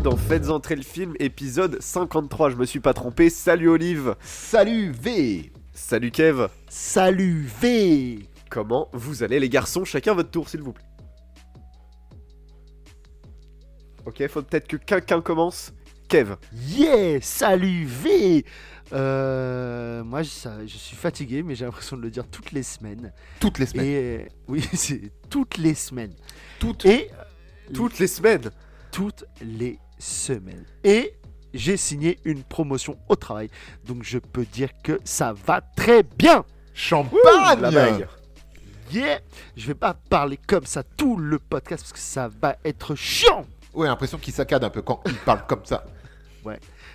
bienvenue dans Faites entrer le film, épisode 53. Je me suis pas trompé. Salut Olive. Salut V Salut Kev. Salut V Comment vous allez les garçons? Chacun votre tour s'il vous plaît. Ok, faut peut-être que quelqu'un commence. Kev. Yeah Salut V Euh, Moi, je, ça- je suis fatigué, mais j'ai l'impression de le dire toutes les semaines. Toutes les semaines. Et euh, oui, c'est toutes les semaines. Toutes. Et Toutes les semaines. toutes les semaines. Et j'ai signé une promotion au travail, donc je peux dire que ça va très bien. Champagne La bague. Yeah Je vais pas parler comme ça tout le podcast parce que ça va être chiant. Ouais, l'impression qu'il saccade un peu quand il parle comme ça.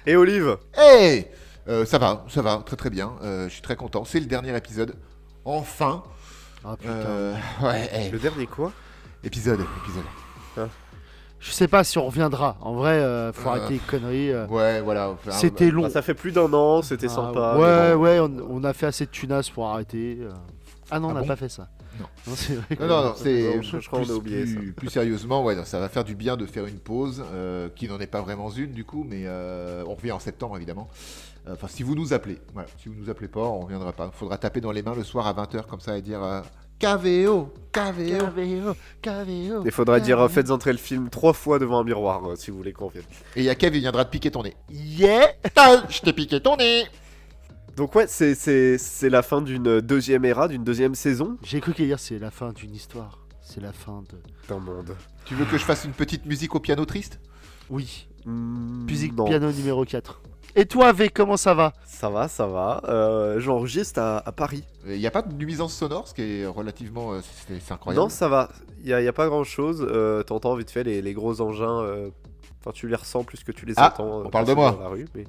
Et Olive. Hey Euh, Ça va, ça va, très très bien. Euh, je suis très content. C'est le dernier épisode. Enfin. Ah putain. Euh, ouais, hey. Le dernier quoi? Épisode, épisode. Je sais pas si on reviendra. En vrai, euh, faut Euh, arrêter les conneries. euh. Ouais, voilà. enfin, C'était long. Bah, Ça fait plus d'un an, c'était Ah, sympa. ouais, bon. ouais, on, on a fait assez de tunas pour arrêter. euh. Ah non, Ah on n'a bon pas fait ça. Non. c'est vrai. Non, non, non, c'est. Je- je crois qu'on a plus- oublié plus, plus sérieusement, ouais, non, ça va faire du bien de faire une pause, euh, qui n'en est pas vraiment une du coup, mais euh, on revient en septembre évidemment. Euh, Enfin, si vous nous appelez, voilà, si vous nous appelez pas, on reviendra pas. Faudra taper dans les mains le soir à 20h comme ça et dire euh, KVO, KVO. KVO, KVO. Il faudra dire faites entrer le film trois fois devant un miroir euh, si vous voulez qu'on vienne. Et il y a Kev, il viendra te piquer ton nez. Yeah Ah, je t'ai piqué ton nez Donc ouais, c'est- c'est c'est la fin d'une deuxième ère, d'une deuxième saison J'ai cru qu'hier c'est la fin d'une histoire. C'est la fin de. d'un monde. Tu veux que je fasse une petite musique au piano triste? Oui. Musique non. piano numéro 4. Et toi, V, comment ça va? Ça va, ça va. Euh, J'enregistre à, à Paris. Il n'y a pas de nuisance sonore, ce qui est relativement... euh, c'est incroyable. Non, ça va. Il n'y a, y a pas grand chose. T'entends vite fait les, les gros engins. euh, Enfin, tu les ressens plus que tu les Ah, entends. on euh, parle de moi. dans la rue, mais...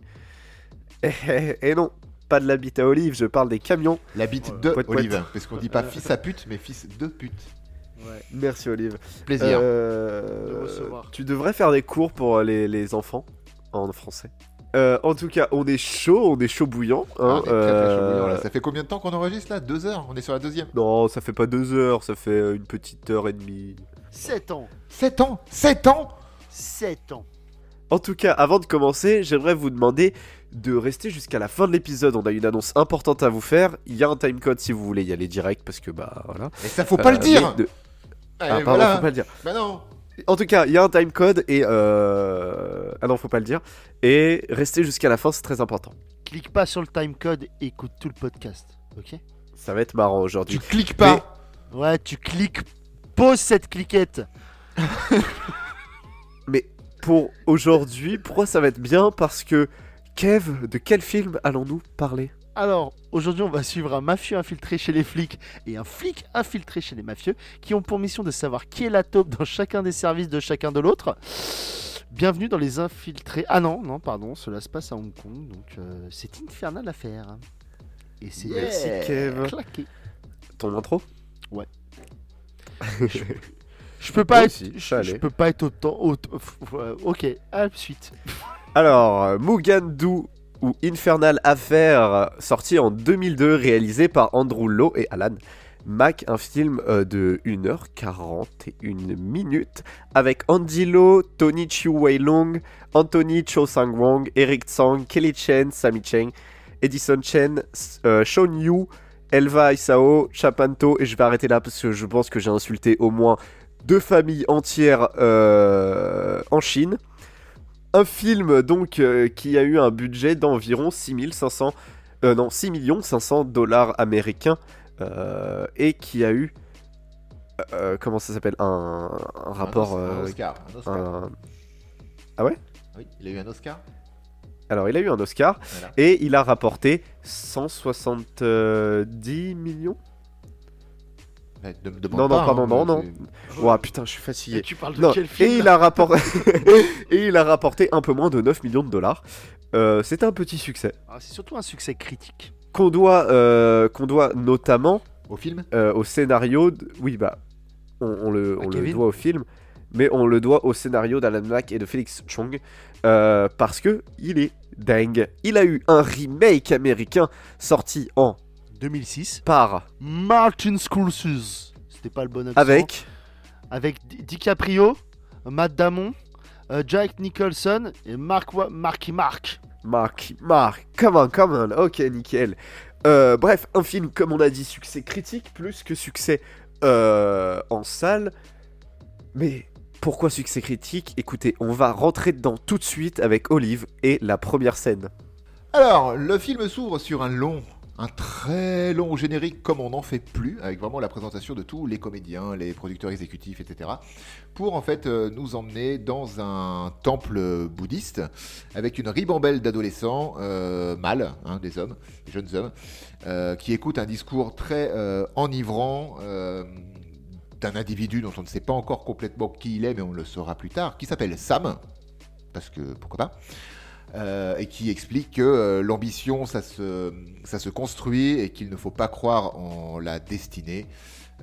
Et non, pas de l'habit à Olive, je parle des camions. La bite Voilà. de Poète, poète. Olive, parce qu'on dit pas fils à pute, mais fils de pute. Ouais. Merci Olive. Plaisir. Euh, De recevoir. Tu devrais faire des cours pour les, les enfants en français. Euh, en tout cas, on est chaud, on est chaud bouillant. Ah, hein, on est très, très chaud euh, bouillant, là. Ça fait combien de temps qu'on enregistre là? Deux heures? On est sur la deuxième Non, ça fait pas deux heures, ça fait euh, une petite heure et demie. 7 ans. Sept ans? Sept ans? 7 ans. En tout cas, avant de commencer, j'aimerais vous demander de rester jusqu'à la fin de l'épisode. On a une annonce importante à vous faire. Il y a un timecode si vous voulez y aller direct, parce que bah voilà. Et ça faut pas le Euh, dire mais de- Allez, Ah, pardon, voilà. faut pas le dire. Bah non En tout cas, il y a un timecode et euh... ah non, faut pas le dire. Et restez jusqu'à la fin, c'est très important. Clique pas sur le timecode et écoute tout le podcast. Ok? Ça va être marrant Tu aujourd'hui. cliques pas Ouais, tu cliques. Pose cette cliquette. Mais pour aujourd'hui, pourquoi ça va être bien? Parce que Kev, de quel film allons-nous parler? Alors, aujourd'hui, on va suivre un mafieux infiltré chez les flics et un flic infiltré chez les mafieux qui ont pour mission de savoir qui est la taupe dans chacun des services de chacun de l'autre. Bienvenue dans les infiltrés. Ah non, non, pardon, cela se passe à Hong Kong, donc euh, c'est infernal à faire. Et c'est Merci. Kev. claqué. Ton intro? Je peux pas Moi être, aussi, je, ça je allait. peux pas être autant, autant- euh, ok, à la suite. Alors, euh, Mugandu Infernal Affair, sorti en 2002, réalisé par Andrew Lowe et Alan Mack, un film euh, de 1h41 minutes avec Andy Lo, Tony Chiu Wei Long, Anthony Cho Sang Wong, Eric Tsang, Kelly Chen, Sammy Cheng, Edison Chen, euh, Sean Yu, Elva Isao, Chapanto, et je vais arrêter là parce que je pense que j'ai insulté au moins deux familles entières euh, en Chine. Un film donc euh, qui a eu un budget d'environ 6500 euh, non 6 500 dollars américains euh, et qui a eu euh, comment ça s'appelle un, un rapport Un, Os- un Oscar. Un Oscar. un- Oui, il a eu un Oscar alors il a eu un Oscar Voilà. et il a rapporté 170 millions? Ouais, ne me demande Non, non, pas, pardon, hein, non, non. c'est- Ouah putain je suis Et fatigué tu parles de Non, quel film et il a rapporté et il a rapporté un peu moins de 9 millions de dollars Euh, c'est un petit succès Ah, C'est surtout un succès critique. qu'on doit euh, qu'on doit notamment Au film euh, au scénario. de- Oui, bah, on, on le, on le doit au film, mais on le doit au scénario d'Alan Mack et de Felix Chong euh, parce que il est dingue. Il a eu un remake américain sorti en 2006. par Martin Scorsese. C'était pas le bon accent. avec Avec Di- DiCaprio, Matt Damon, euh, Jack Nicholson et Mark Wa- Marky Mark. Mark, Mark, come on, come on, ok, nickel. Euh, bref, un film, comme on a dit, succès critique plus que succès euh, en salle. Mais pourquoi succès critique? Écoutez, on va rentrer dedans tout de suite avec Olive et la première scène. Alors, le film s'ouvre sur un long, un très long générique comme on n'en fait plus, avec vraiment la présentation de tous les comédiens, les producteurs exécutifs, etc. Pour en fait euh, nous emmener dans un temple bouddhiste avec une ribambelle d'adolescents euh, mâles, hein, des hommes, des jeunes hommes, euh, qui écoutent un discours très enivrant. d'un individu dont on ne sait pas encore complètement qui il est, mais on le saura plus tard, qui s'appelle Sam, parce que pourquoi pas, euh, et qui explique que euh, l'ambition, ça se, ça se construit et qu'il ne faut pas croire en la destinée,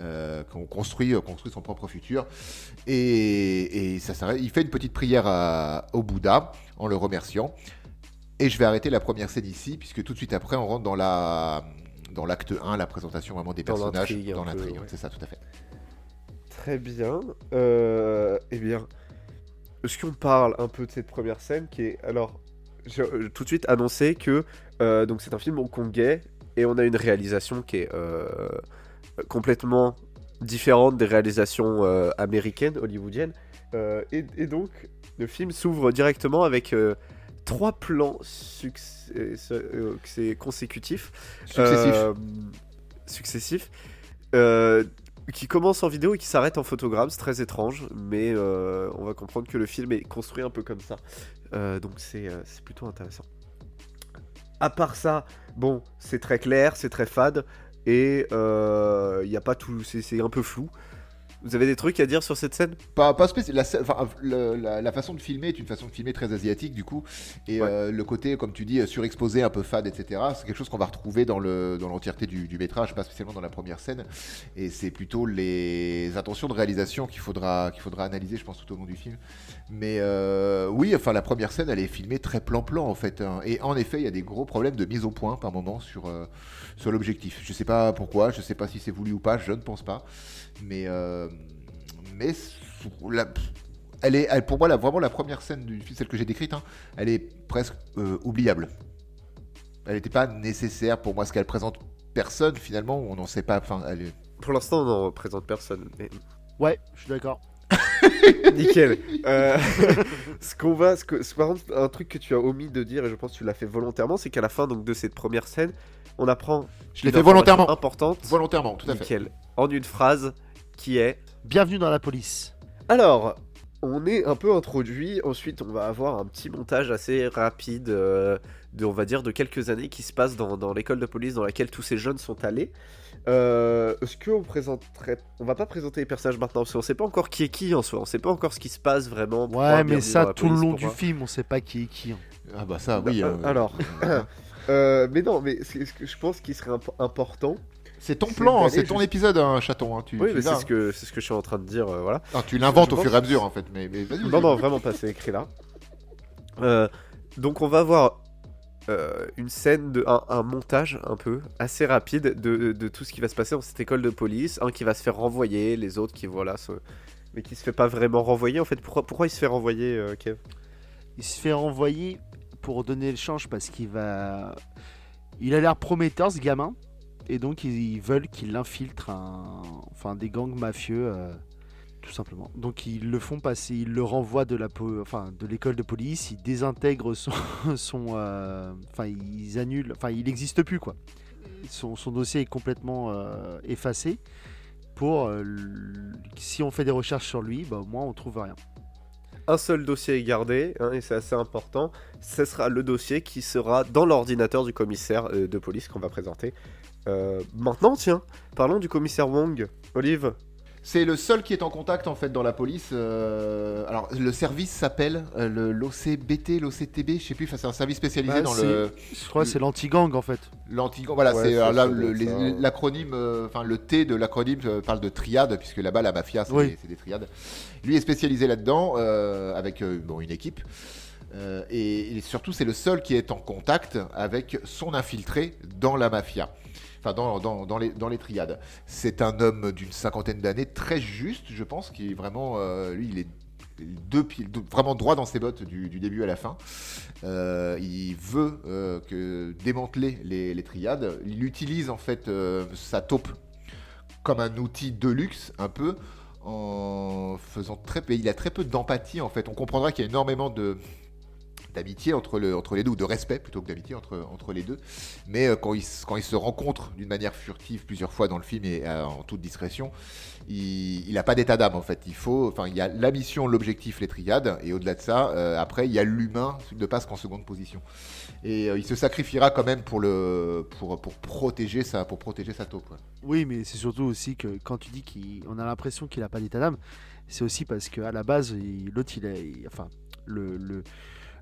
euh, qu'on construit, construit son propre futur. Et, et ça s'arrête. Il fait une petite prière à- au Bouddha en le remerciant. Et je vais arrêter la première scène ici, puisque tout de suite après, on rentre dans la dans l'acte 1, la présentation vraiment des Dans personnages, dans l'intrigue. ouais. C'est ça, tout à fait. Très bien. Eh bien, est-ce qu'on parle un peu de cette première scène qui est alors je- euh, tout de suite annoncé que euh, donc c'est un film hongkongais et on a une réalisation qui est euh, complètement différente des réalisations euh, américaines, hollywoodiennes. Et, et donc le film s'ouvre directement avec trois plans succès, consécutifs Successif. successifs, qui commence en vidéo et qui s'arrête en photogramme. C'est très étrange, mais euh, on va comprendre que le film est construit un peu comme ça. Euh, donc c'est euh, c'est plutôt intéressant. À part ça, bon, c'est très clair, c'est très fade, et il n'y a pas tout, c'est un peu flou. Vous avez des trucs à dire sur cette scène? Pas, pas. La, scè- enfin, le- la, la façon de filmer est une façon de filmer très asiatique du coup, et Ouais. euh, le côté, comme tu dis, euh, surexposé, un peu fade, etc. C'est quelque chose qu'on va retrouver dans le dans l'entièreté du, du métrage, pas spécialement dans la première scène. Et c'est plutôt les intentions de réalisation qu'il faudra qu'il faudra analyser, je pense, tout au long du film. Mais euh, oui, enfin, la première scène, elle est filmée très plan-plan en fait, hein. et en effet, il y a des gros problèmes de mise au point par moment sur euh, sur l'objectif. Je sais pas pourquoi, je sais pas si c'est voulu ou pas, je ne pense pas. Mais, euh, mais la- elle est, elle- pour moi, la, vraiment la première scène du film, celle que j'ai décrite, hein, elle est presque euh, oubliable. Elle n'était pas nécessaire pour moi, ce qu'elle présente personne finalement, on n'en sait pas. Enfin, elle est- Pour l'instant, on n'en représente personne. Mais... Ouais, je suis d'accord. Nickel. Euh, ce qu'on va, ce que, ce- par contre, un truc que tu as omis de dire et je pense que tu l'as fait volontairement, c'est qu'à la fin donc de cette première scène, on apprend. Je l'ai fait volontairement. Importante. Volontairement, tout à fait. Nickel. En une phrase qui est. Bienvenue dans la police. Alors, on est un peu introduit. Ensuite, on va avoir un petit montage assez rapide, euh, de, on va dire, de quelques années qui se passe dans, dans l'école de police dans laquelle tous ces jeunes sont allés. Euh, Est-ce qu'on présenterait. On va pas présenter les personnages maintenant, parce qu'on sait pas encore qui est qui en soi. On sait pas encore ce qui se passe vraiment. pourquoi Ouais, mais ça, tout le long du film, on sait pas qui est qui. hein. Ah bah ça, oui. Euh, euh, alors. Euh, mais non, mais ce ce que je pense qu'il serait imp- important. C'est ton plan, d'aller c'est ton épisode, hein, chaton. hein, tu, Oui, c'est ce que c'est ce que je suis en train de dire. euh, voilà. hein. Ah, tu l'inventes au fur et à mesure en fait, mais, mais vas-y. Non, non, vraiment pas, c'est écrit là. Euh, donc on va voir euh, une scène, de, un, un montage un peu assez rapide de, de tout ce qui va se passer dans cette école de police. Un qui va se faire renvoyer, les autres qui voilà, se... mais qui se fait pas vraiment renvoyer. En fait, pourquoi, pourquoi il se fait renvoyer, euh, Kev? Il se fait renvoyer pour donner le change parce qu'il va. Il a l'air prometteur ce gamin. Et donc ils veulent qu'il infiltre enfin, des gangs mafieux. euh, Tout simplement. Donc ils le font passer, ils le renvoient de l'école de police, ils désintègrent son, euh, enfin ils annulent, enfin il n'existe plus quoi. Son, dossier est complètement euh, effacé. Pour si on fait des recherches sur lui, bah, au moins on trouve rien. Un seul dossier est gardé, hein, et c'est assez important. Ce sera le dossier qui sera dans l'ordinateur du commissaire de police qu'on va présenter. Euh, maintenant, tiens, parlons du commissaire Wong. Olive, C'est le seul qui est en contact en fait dans la police. euh, Alors le service s'appelle euh, le l'OCBT, l'OCTB, je sais plus. Enfin, c'est un service spécialisé Bah, dans le Je crois que c'est l'anti-gang en fait. l'anti. Voilà, Ouais, c'est euh, l'acronyme, euh, enfin le T de l'acronyme parle de triade puisque là-bas la mafia c'est Oui. des, triades. Lui est spécialisé là-dedans euh, avec euh, bon une équipe. Euh, et, et surtout, c'est le seul qui est en contact avec son infiltré dans la mafia. Enfin, dans, dans, les, dans les triades. C'est un homme d'une cinquantaine d'années, très juste, je pense, qui est vraiment. euh, lui, il est deux pieds, vraiment droit dans ses bottes du, du début à la fin. Euh, il veut euh, démanteler les, les triades. Il utilise en fait sa taupe comme un outil de luxe, un peu, en faisant très peu. Il a très peu d'empathie en fait. On comprendra qu'il y a énormément de d'amitié entre, le, entre les deux, ou de respect plutôt que d'amitié entre, les deux. Mais euh, quand, ils, se- rencontrent d'une manière furtive plusieurs fois dans le film et euh, en toute discrétion, il n'a pas d'état d'âme en fait. Il faut, enfin, il y a la mission, l'objectif, les triades, et au-delà de ça, euh, après, il y a l'humain qui ne passe qu'en seconde position. Et il se sacrifiera quand même pour, protéger, sa, pour protéger sa taupe. Oui, mais c'est surtout aussi que quand tu dis qu'on a l'impression qu'il a pas d'état d'âme, c'est aussi parce qu'à la base, l'autre, il, il- enfin, le,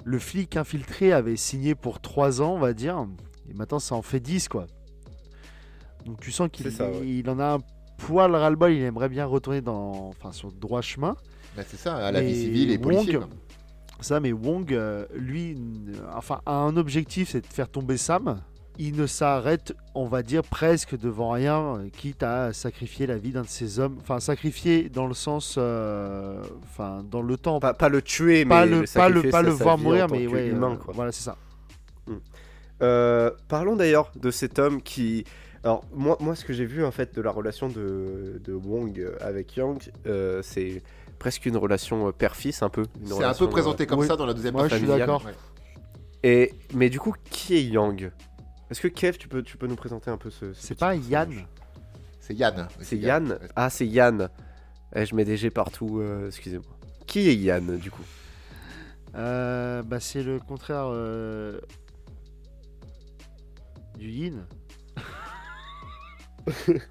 le flic infiltré avait signé pour 3 ans, on va dire, et maintenant ça en fait 10, quoi. Donc tu sens qu'il C'est ça, ouais. il en a un poil ras-le-bol, il aimerait bien retourner dans, enfin, sur le droit chemin. Ben, c'est ça, à la Et vie civile et Wong, policier. quoi. Ça, mais Wong, euh, lui, enfin, a un objectif, c'est de faire tomber Sam. Il ne s'arrête, on va dire, presque devant rien, euh, quitte à sacrifier la vie d'un de ses hommes. Enfin, sacrifier dans le sens, euh, enfin, dans le temps. Pas, pas le tuer, pas mais le, pas le, pas sa- le voir mourir, mais ouais, qu'humain, euh, quoi. voilà, c'est ça. Euh, parlons d'ailleurs de cet homme qui. Alors, moi, moi ce que j'ai vu en fait de la relation de, de Wong avec Yang, euh, c'est presque une relation père-fils, un peu. C'est un peu présenté comme oui. ça dans la deuxième Moi, je partie. suis d'accord. Ouais. Et, mais du coup, qui est Yang? Est-ce que Kev, tu peux, tu peux nous présenter un peu ce. ce C'est pas personnage Yann. C'est Yann. C'est Yann Ah, c'est Yann. Eh, je mets des G partout, euh, excusez-moi. Qui est Yann, du coup? Euh, bah, c'est le contraire euh, du Yin.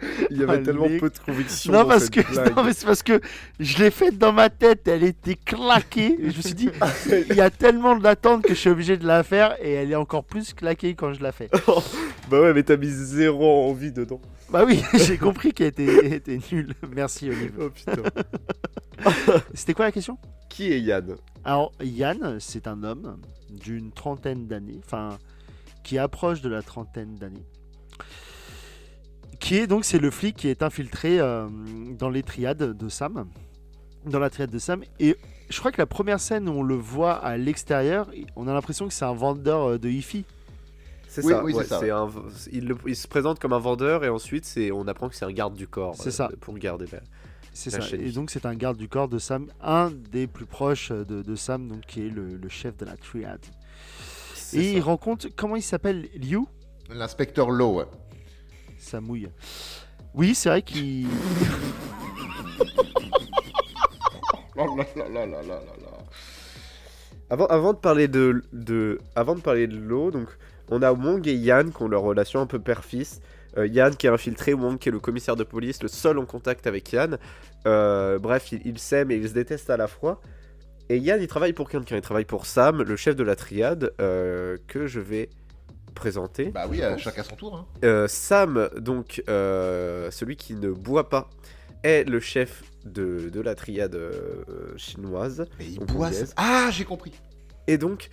Il y avait Allez. tellement peu de conviction. Non dans parce cette que blague. non, mais c'est parce que je l'ai faite dans ma tête, elle était claquée. Et je me suis dit, il y a tellement d'attentes que je suis obligé de la faire et elle est encore plus claquée quand je la fais. bah ouais, mais t'as mis zéro envie dedans. Bah oui, j'ai compris qu'elle était, était nulle. Merci Olive. Oh putain. C'était quoi la question? Qui est Yann? Alors Yann, c'est un homme d'une trentaine d'années, enfin qui approche de la trentaine d'années. Qui est donc c'est le flic qui est infiltré euh, dans les triades de Sam, dans la triade de Sam. Et je crois que la première scène où on le voit à l'extérieur, on a l'impression que c'est un vendeur euh, de hi-fi. C'est Oui, ça, oui, c'est ouais, ça, un- il, le- il se présente comme un vendeur et ensuite c'est, on apprend que c'est un garde du corps. C'est euh, ça. Pour garder la... C'est ça. chaîne Et donc c'est un garde du corps de Sam, un des plus proches de, de Sam, donc qui est le, le chef de la triade. Et il rencontre comment il s'appelle? Liu? L'inspecteur Lowe. Ça mouille. Oui, c'est vrai qu'il. Là là là là là là là. Avant, avant de parler de, de, avant de parler de l'eau, donc on a Wong et Yann qui ont leur relation un peu père-fils. Euh, Yann qui est infiltré, Wong qui est le commissaire de police, le seul en contact avec Yann. Euh, bref, ils ils s'aiment et ils se détestent à la fois. Et Yann, il travaille pour quelqu'un. Il travaille pour Sam, le chef de la triade, euh, que je vais présenter. Bah oui, pense. chacun son tour. Hein. Euh, Sam, donc euh, celui qui ne boit pas, est le chef de, de la triade euh, chinoise. Mais il boit. Ah, j'ai compris. Et donc,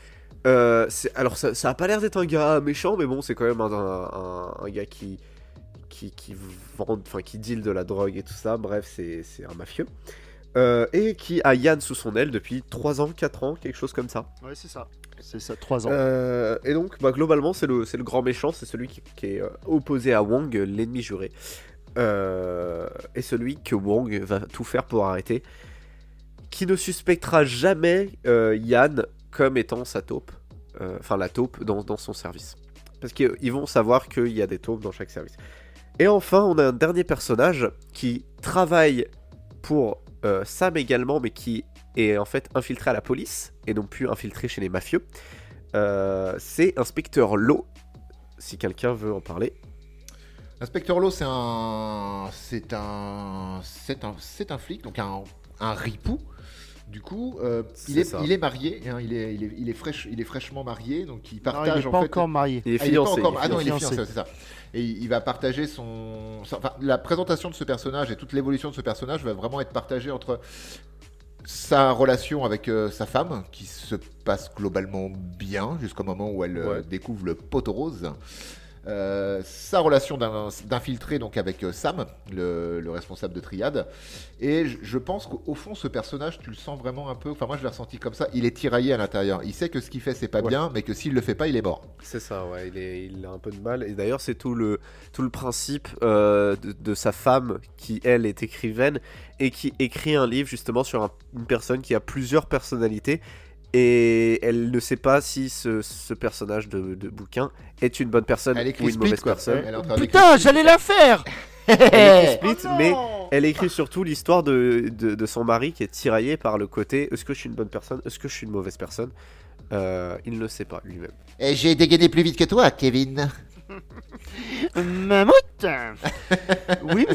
euh, alors ça, ça a pas l'air d'être un gars méchant, mais bon, c'est quand même un, un- un gars qui, qui, qui vend, enfin qui deal de la drogue et tout ça. Bref, c'est c'est un mafieux. Euh, et qui a Yann sous son aile depuis 3 ans, 4 ans, quelque chose comme ça. Ouais, c'est ça. C'est ça, 3 ans. Euh, et donc, bah, globalement, c'est le, grand méchant, c'est celui qui, qui est euh, opposé à Wong, l'ennemi juré. Et celui que Wong va tout faire pour arrêter. Qui ne suspectera jamais Yann comme étant sa taupe. Enfin, la taupe dans, dans son service. Parce qu'ils vont savoir qu'il y a des taupes dans chaque service. Et enfin, on a un dernier personnage qui travaille pour euh, Sam également, mais qui est en fait infiltré à la police et non plus infiltré chez les mafieux. Euh, c'est Inspecteur Lowe, si quelqu'un veut en parler. L'inspecteur Lowe, c'est un, c'est un, c'est un, c'est un flic, donc un, un ripou. Du coup, euh, il, est, il est marié, hein, il, est, il, est, il, est fraîche, il est fraîchement marié, donc il Non, partage il n'est en pas fait. encore marié. Il est Ah, il est pas fiancé. encore- est Ah non, il est fiancé, c'est ça. Et il, va partager son. son- Enfin, la présentation de ce personnage et toute l'évolution de ce personnage va vraiment être partagée entre sa relation avec euh, sa femme, qui se passe globalement bien jusqu'au moment où elle euh, Ouais. découvre le poteau rose. Euh, sa relation d'in- d'infiltré donc avec euh, Sam, le, le responsable de Triade. Et je, je pense qu'au fond, ce personnage, tu le sens vraiment un peu. Enfin, moi, je l'ai ressenti comme ça. Il est tiraillé à l'intérieur. Il sait que ce qu'il fait, c'est pas Ouais. bien, mais que s'il le fait pas, il est mort. C'est ça, ouais, il, est, il a un peu de mal. Et d'ailleurs, c'est tout le, tout le principe euh, de, de sa femme, qui elle est écrivaine, et qui écrit un livre justement sur un- une personne qui a plusieurs personnalités. Et elle ne sait pas si ce, ce personnage de, de bouquin est une bonne personne Elle ou une Split, mauvaise quoi. personne. Elle est en train d'écrire Putain, j'allais la faire Elle écrit Split, Oh mais elle écrit surtout l'histoire de, de, de son mari qui est tiraillé par le côté est-ce que je suis une bonne personne, est-ce que je suis une mauvaise personne? Euh, Il ne le sait pas lui-même. Et j'ai dégainé plus vite que toi, Kevin. Mammouth Oui,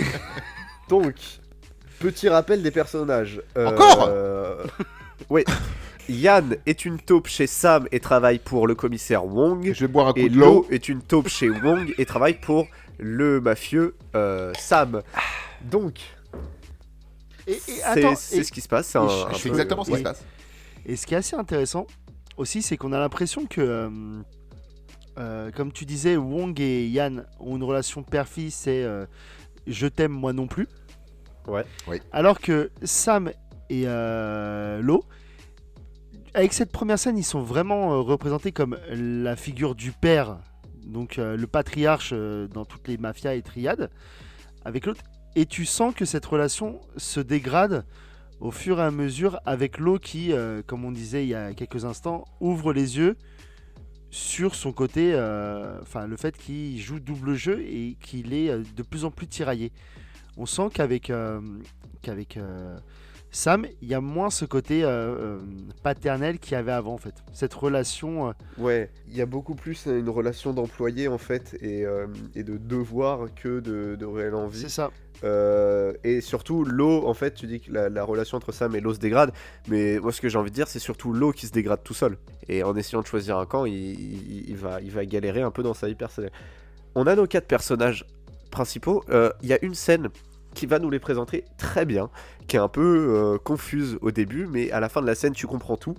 Donc, petit rappel des personnages. Euh, Encore? Oui. Yann est une taupe chez Sam et travaille pour le commissaire Wong. Je vais boire un coup Et de l'eau. Est une taupe chez Wong et travaille pour le mafieux euh, Sam. Donc, et, et c'est attends, c'est et- ce qui se passe. c'est un- je- un Je fais peu- exactement ce qui ouais. se passe. Et ce qui est assez intéressant aussi, c'est qu'on a l'impression que, euh, euh, comme tu disais, Wong et Yann ont une relation père-fils et euh, je t'aime moi non plus. Ouais. Oui. Alors que Sam et euh, Lo, avec cette première scène, ils sont vraiment euh, représentés comme la figure du père, donc euh, le patriarche euh, dans toutes les mafias et triades, avec l'autre. Et tu sens que cette relation se dégrade au fur et à mesure avec Lo qui, comme on disait il y a quelques instants, ouvre les yeux sur son côté, enfin le fait qu'il joue double jeu et qu'il est de plus en plus tiraillé. On sent qu'avec Sam, il y a moins ce côté euh, euh, paternel qu'il y avait avant en fait. Cette relation, euh, Ouais, il y a beaucoup plus une relation d'employé en fait et, euh, et de devoir que de, de réelle envie. c'est ça. Et surtout, l'eau, en fait, tu dis que la, la relation entre Sam et l'eau se dégrade, mais moi ce que j'ai envie de dire, c'est surtout l'eau qui se dégrade tout seul. Et en essayant de choisir un camp, il, il- il va, il va galérer un peu dans sa vie personnelle. On a nos quatre personnages principaux. Il y a une scène qui va nous les présenter très bien, qui est un peu euh, confuse au début, mais à la fin de la scène, tu comprends tout.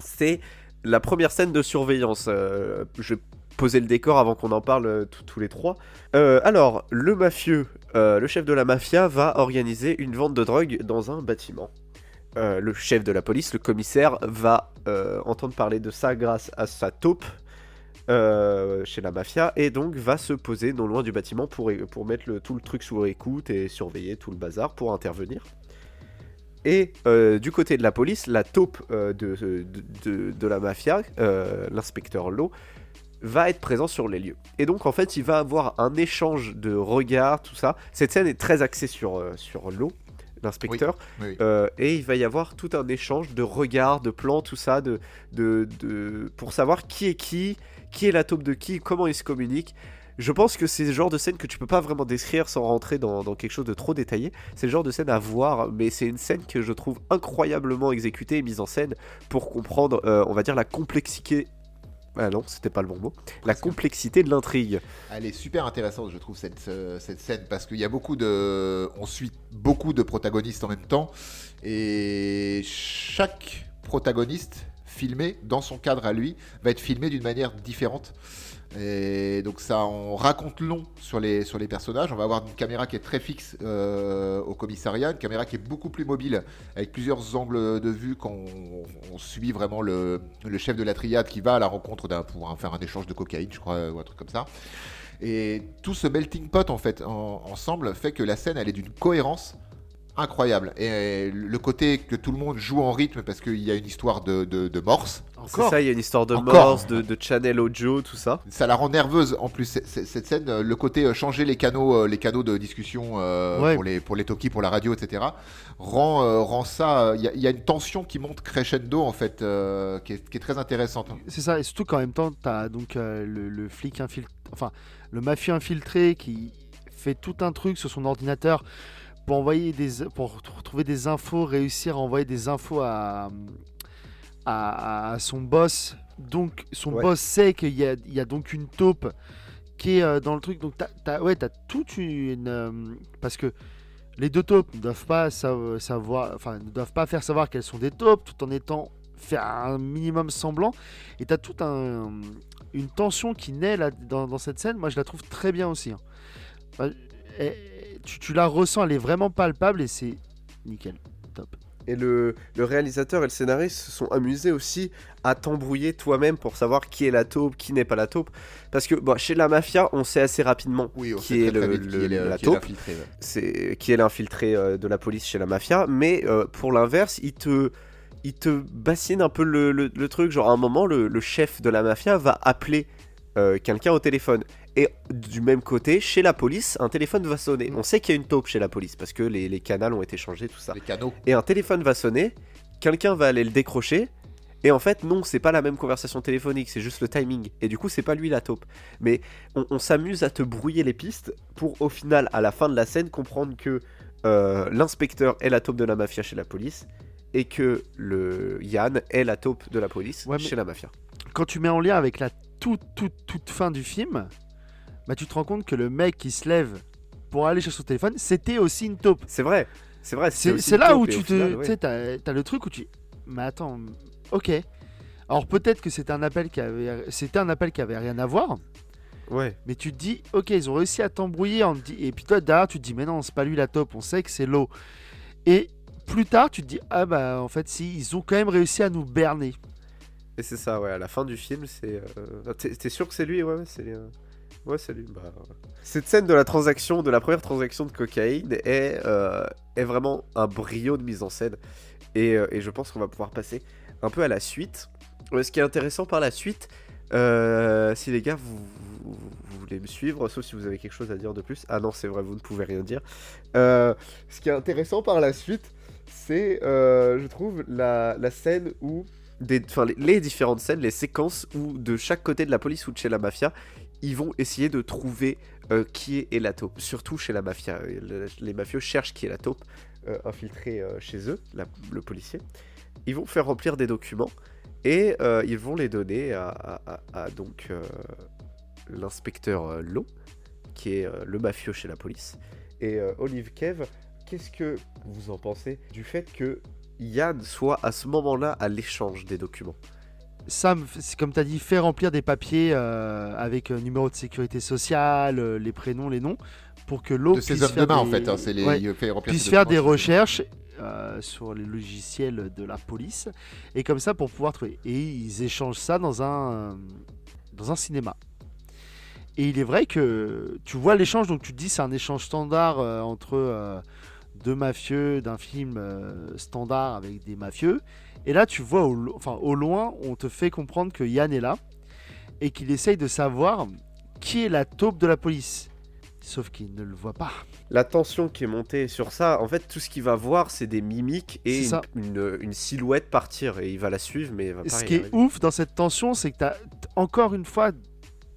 C'est la première scène de surveillance. Euh, je vais poser le décor avant qu'on en parle euh, tous- les trois. Alors, le mafieux, le chef de la mafia, va organiser une vente de drogue dans un bâtiment. Le chef de la police, le commissaire, va entendre parler de ça grâce à sa taupe euh, chez la mafia et donc va se poser non loin du bâtiment pour, pour mettre le- tout le truc sous écoute et surveiller tout le bazar pour intervenir. Et euh, du côté de la police, la taupe euh, de, de, de- de la mafia, l'inspecteur Lowe, va être présent sur les lieux. Et donc en fait, il va avoir un échange de regards, tout ça. Cette scène est très axée sur, sur Lowe, l'inspecteur. Oui, oui. Euh, et il va y avoir tout un échange de regards, de plans, tout ça, de, de, de- pour savoir qui est qui, qui est la taupe de qui, comment ils se communiquent. Je pense que c'est le genre de scène que tu peux pas vraiment décrire sans rentrer dans, dans quelque chose de trop détaillé. C'est le genre de scène à voir, mais c'est une scène que je trouve incroyablement exécutée et mise en scène pour comprendre, euh, on va dire, la complexité. Ah non, c'était pas le bon mot. La complexité de l'intrigue. Elle est super intéressante, je trouve, cette, euh, cette scène, parce qu'il y a beaucoup de. On suit beaucoup de protagonistes en même temps, et chaque protagoniste filmé dans son cadre à lui va être filmé d'une manière différente. Et donc ça on raconte long sur les, personnages. On va avoir une caméra qui est très fixe euh, au commissariat, une caméra qui est beaucoup plus mobile, avec plusieurs angles de vue quand on, suit vraiment le, chef de la triade qui va à la rencontre d'un pour faire un échange de cocaïne, je crois, ou un truc comme ça. Et tout ce melting pot en fait en- ensemble fait que la scène elle est d'une cohérence incroyable. Et le côté que tout le monde joue en rythme parce qu'il y a une histoire de, de, de morse, C'est ça, il y a une histoire de Encore. morse, de, de channel audio, tout ça. ça la rend nerveuse en plus c- c- cette scène. euh, Le côté euh, changer les canaux, euh, les canaux de discussion euh, Ouais. pour les pour les talkies, pour la radio, etc. rend euh, rend ça. euh, Il y, a- il y a une tension qui monte crescendo en fait, euh, qui, est, qui est très intéressante. C'est ça, et surtout qu'en même temps, tu as donc euh, le, le flic infiltré, enfin, le mafieux infiltré qui fait tout un truc sur son ordinateur pour envoyer des, pour retrouver des infos, réussir à envoyer des infos à, à, à son boss. Donc, son Ouais. boss sait qu'il y a, il y a donc une taupe qui est euh, dans le truc. Donc, t'as, ouais, t'as toute une, euh, parce que les deux taupes ne doivent pas sa- savoir, enfin, ne doivent pas faire savoir qu'elles sont des taupes, tout en étant faire un minimum semblant. Et t'as toute un, une tension qui naît là, dans, dans cette scène. Moi, je la trouve très bien aussi. hein. Enfin, et- tu, tu la ressens, elle est vraiment palpable et c'est nickel. Top. Et le, le réalisateur et le scénariste se sont amusés aussi à t'embrouiller toi-même pour savoir qui est la taupe, qui n'est pas la taupe. Parce que bon, chez la mafia, on sait assez rapidement Oui, on qui sait est très, très le- vite qui le- est le- la qui taupe. c'est qui est l'infiltré euh, de la police chez la mafia, mais euh, pour l'inverse, il te, il te bassine un peu le, le- le truc. Genre, à un moment, le, le chef de la mafia va appeler euh, quelqu'un au téléphone. Et du même côté, chez la police, un téléphone va sonner. Mm. On sait qu'il y a une taupe chez la police parce que les, les canals ont été changés, tout ça. Les canaux. Et un téléphone va sonner, quelqu'un va aller le décrocher. Et en fait, non, c'est pas la même conversation téléphonique, c'est juste le timing. Et du coup, c'est pas lui la taupe. Mais on, on s'amuse à te brouiller les pistes pour, au final, à la fin de la scène, comprendre que euh, l'inspecteur est la taupe de la mafia chez la police et que le Yann est la taupe de la police Ouais, chez la mafia. Quand tu mets en lien avec la toute, toute, toute fin du film, bah, tu te rends compte que le mec qui se lève pour aller chercher son téléphone, c'était aussi une taupe. C'est vrai, c'est vrai. C'est là où tu te. Tu t'as t'as le truc où tu. Mais attends, ok. Alors peut-être que c'était un appel qui avait, c'était un appel qui avait rien à voir, Ouais. mais tu te dis, ok, ils ont réussi à t'embrouiller, et puis toi derrière tu te dis, mais non, c'est pas lui la taupe, on sait que c'est l'eau. Et plus tard, tu te dis, ah bah en fait, si, ils ont quand même réussi à nous berner. Et c'est ça, ouais, à la fin du film, c'est. euh, T'es sûr que c'est lui? Ouais, ouais, c'est euh, Ouais, lui. Bah. Cette scène de la transaction, de la première transaction de cocaïne, est, euh, est vraiment un brio de mise en scène. Et, euh, et je pense qu'on va pouvoir passer un peu à la suite. Euh, Ce qui est intéressant par la suite, si les gars, vous, voulez me suivre, sauf si vous avez quelque chose à dire de plus. Ah non, c'est vrai, vous ne pouvez rien dire. Ce qui est intéressant par la suite, c'est, je trouve, la, la scène où des, les, les différentes scènes, les séquences où de chaque côté de la police ou de chez la mafia, ils vont essayer de trouver euh, qui est, la taupe. Surtout chez la mafia. Euh, le- les mafieux cherchent qui est la taupe euh, infiltrée chez eux, le policier. Ils vont faire remplir des documents et ils vont les donner à, donc l'inspecteur Lowe, qui est le mafieux chez la police. Et Olive Kev, qu'est-ce que vous en pensez du fait que Yann soit à ce moment-là à l'échange des documents? C'est comme tu as dit, fait remplir des papiers euh, avec euh, numéro de sécurité sociale, euh, les prénoms, les noms, pour que ces puisse de faire main, en des- fait. hein, les... Ouais. fait puisse faire des recherches euh, sur les logiciels de la police et comme ça pour pouvoir trouver. Et ils échangent ça dans un dans un cinéma. Et il est vrai que tu vois l'échange, donc tu te dis c'est un échange standard euh, entre deux mafieux d'un film standard avec des mafieux. Et là tu vois au, enfin, au loin, on te fait comprendre que Yann est là et qu'il essaye de savoir qui est la taupe de la police. Sauf qu'il ne le voit pas. La tension qui est montée sur ça, en fait, tout ce qu'il va voir, c'est des mimiques et une, une- une silhouette partir. Et il va la suivre, mais il va pas ce qui est ouf dans cette tension, c'est que tu as encore une fois,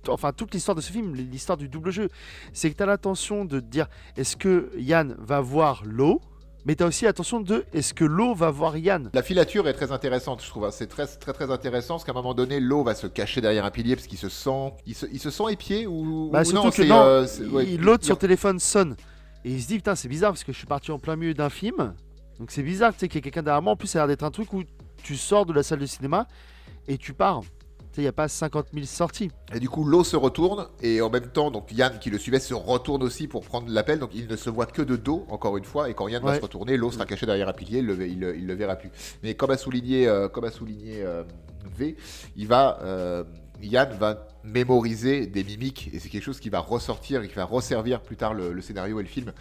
enfin toute l'histoire de ce film, l'histoire du double jeu, c'est que tu as la tension de te dire est-ce que Yann va voir l'eau, mais tu as aussi la tension de est-ce que l'eau va voir Yann? La filature est très intéressante, je trouve. hein. C'est très, très, très intéressant parce qu'à un moment donné, l'eau va se cacher derrière un pilier parce qu'il se sent, il se, il se sent épié ou, Bah, ou surtout non, que non, euh, ouais, l'autre il- son téléphone sonne et il se dit putain c'est bizarre parce que je suis parti en plein milieu d'un film, donc c'est bizarre tu sais qu'il y a quelqu'un derrière moi. En plus ça a l'air d'être un truc où tu sors de la salle de cinéma et tu pars. Il n'y a pas 50 000 sorties. Et du coup, l'eau se retourne et en même temps, donc Yann qui le suivait se retourne aussi pour prendre l'appel. Donc il ne se voit que de dos, encore une fois. Et quand Yann va se retourner, l'eau sera cachée derrière un pilier. Il le, il, le- il le verra plus. Mais comme a souligné, euh, comme a souligné euh, V, il va, euh, Yann va mémoriser des mimiques et c'est quelque chose qui va ressortir et qui va resservir plus tard le, le scénario et le film.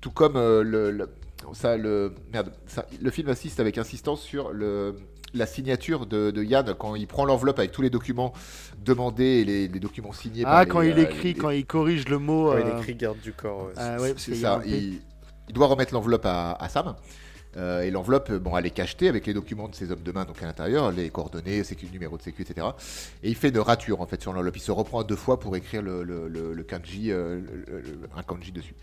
Tout comme le, le- ça, le, merde, ça- le film insiste avec insistance sur le, la signature de, de Yann quand il prend l'enveloppe avec tous les documents demandés et les, les documents signés. par Ah les, quand il euh, écrit, les- quand il corrige le mot. Quand il euh, écrit garde du corps. ouais, ah c'est- ouais, parce C'est ça. un P. Il, il doit remettre l'enveloppe à, à Sam. Euh, et l'enveloppe, bon, elle est cachetée avec les documents de ses hommes de main, donc à l'intérieur, les coordonnées, sécu, numéro de sécu, etc. Et il fait une rature en fait sur l'enveloppe. Il se reprend deux fois pour écrire le, le- le- le kanji, euh, le- le- un kanji dessus.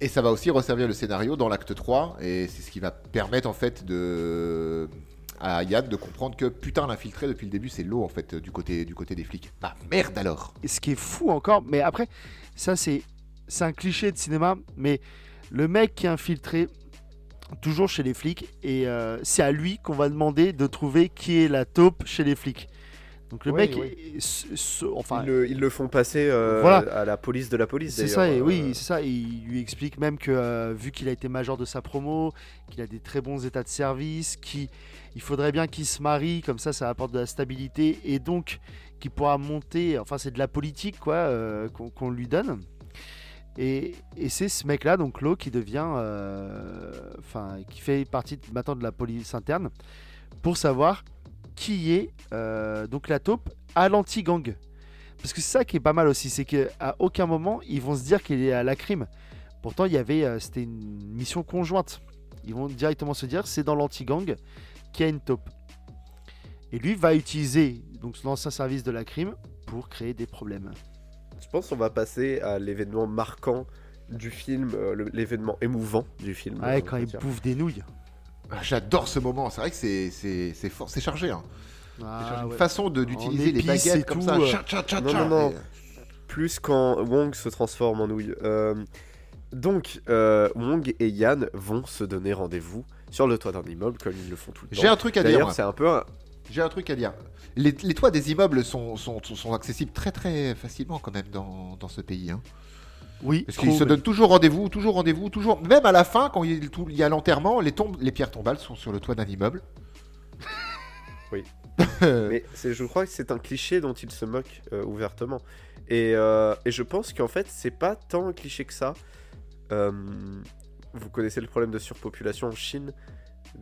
Et ça va aussi resservir le scénario dans l'acte 3, et c'est ce qui va permettre en fait de à Yann de comprendre que putain l'infiltré depuis le début c'est l'eau en fait du côté du côté des flics. Bah merde alors. Ce qui est fou encore, mais après, ça c'est c'est un cliché de cinéma, mais le mec qui est infiltré, toujours chez les flics, et euh, c'est à lui qu'on va demander de trouver qui est la taupe chez les flics. Donc le Oui, mec, oui. est- se- se- enfin, ils, le, ils le font passer euh, Voilà. à la police de la police. C'est ça, et euh, oui, c'est ça. et Il lui explique même que euh, vu qu'il a été major de sa promo, qu'il a des très bons états de service, qu'il il faudrait bien qu'il se marie, comme ça, ça apporte de la stabilité et donc qu'il pourra monter. Enfin, c'est de la politique quoi euh, qu'on lui donne. Et, et c'est ce mec-là, donc Lo, qui devient, euh, enfin, qui fait partie maintenant de la police interne pour savoir qui est euh, donc la taupe à l'anti-gang. Parce que c'est ça qui est pas mal aussi, c'est qu'à aucun moment ils vont se dire qu'il est à la crime. Pourtant, il y avait, euh, c'était une mission conjointe. Ils vont directement se dire c'est dans l'anti-gang qu'il y a une taupe. Et lui va utiliser donc son ancien service de la crime pour créer des problèmes. Je pense qu'on va passer à l'événement marquant du film, euh, l'événement émouvant du film. Ouais, euh, quand il bouffe des nouilles. Ah, J'adore ce moment. C'est vrai que c'est fort, c'est chargé. Hein. Ah, chargé. une ouais. façon d'utiliser les baguettes comme tout, ça. euh. Non, non, non. Et- Plus quand Wong se transforme en nouille. Euh, donc, euh, Wong et Yann vont se donner rendez-vous sur le toit d'un immeuble comme ils le font tout le temps. J'ai un truc à dire. D'ailleurs, c'est un peu un... J'ai un truc à dire. Les, les toits des immeubles sont, sont, sont- sont accessibles très très facilement quand même dans, dans ce pays. hein. Oui, Parce qu'ils se donnent toujours rendez-vous, toujours rendez-vous, toujours. Même à la fin, quand il, y a l'enterrement, les, tombes, les pierres tombales sont sur le toit d'un immeuble. Oui. Mais c'est- je crois que c'est un cliché dont il se moque euh, ouvertement. Et, euh, et je pense qu'en fait, c'est pas tant un cliché que ça. Euh, vous connaissez le problème de surpopulation en Chine.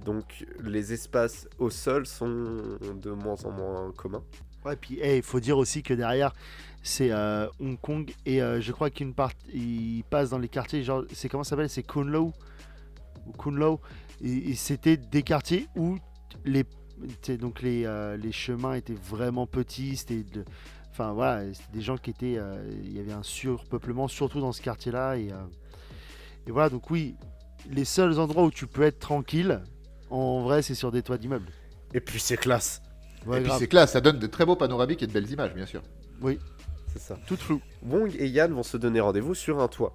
Donc, les espaces au sol sont de moins en moins communs. Ouais, puis il faut dire aussi que derrière, c'est euh, Hong Kong et euh, je crois qu'une partie, il passe dans les quartiers, genre, c'est comment ça s'appelle? C'est Kunlo ou Kunlo. Et, et c'était des quartiers où les, donc les, euh, les chemins étaient vraiment petits, c'était de- Enfin voilà, des gens qui étaient. euh, Il y avait un surpeuplement, surtout dans ce quartier-là. Et, euh, et voilà, donc oui, les seuls endroits où tu peux être tranquille, en vrai, c'est sur des toits d'immeubles. Et puis, c'est classe. Ouais, et puis c'est classe, ça donne de très beaux panoramiques et de belles images, bien sûr. C'est ça. Tout flou. Wong et Yann vont se donner rendez-vous sur un toit.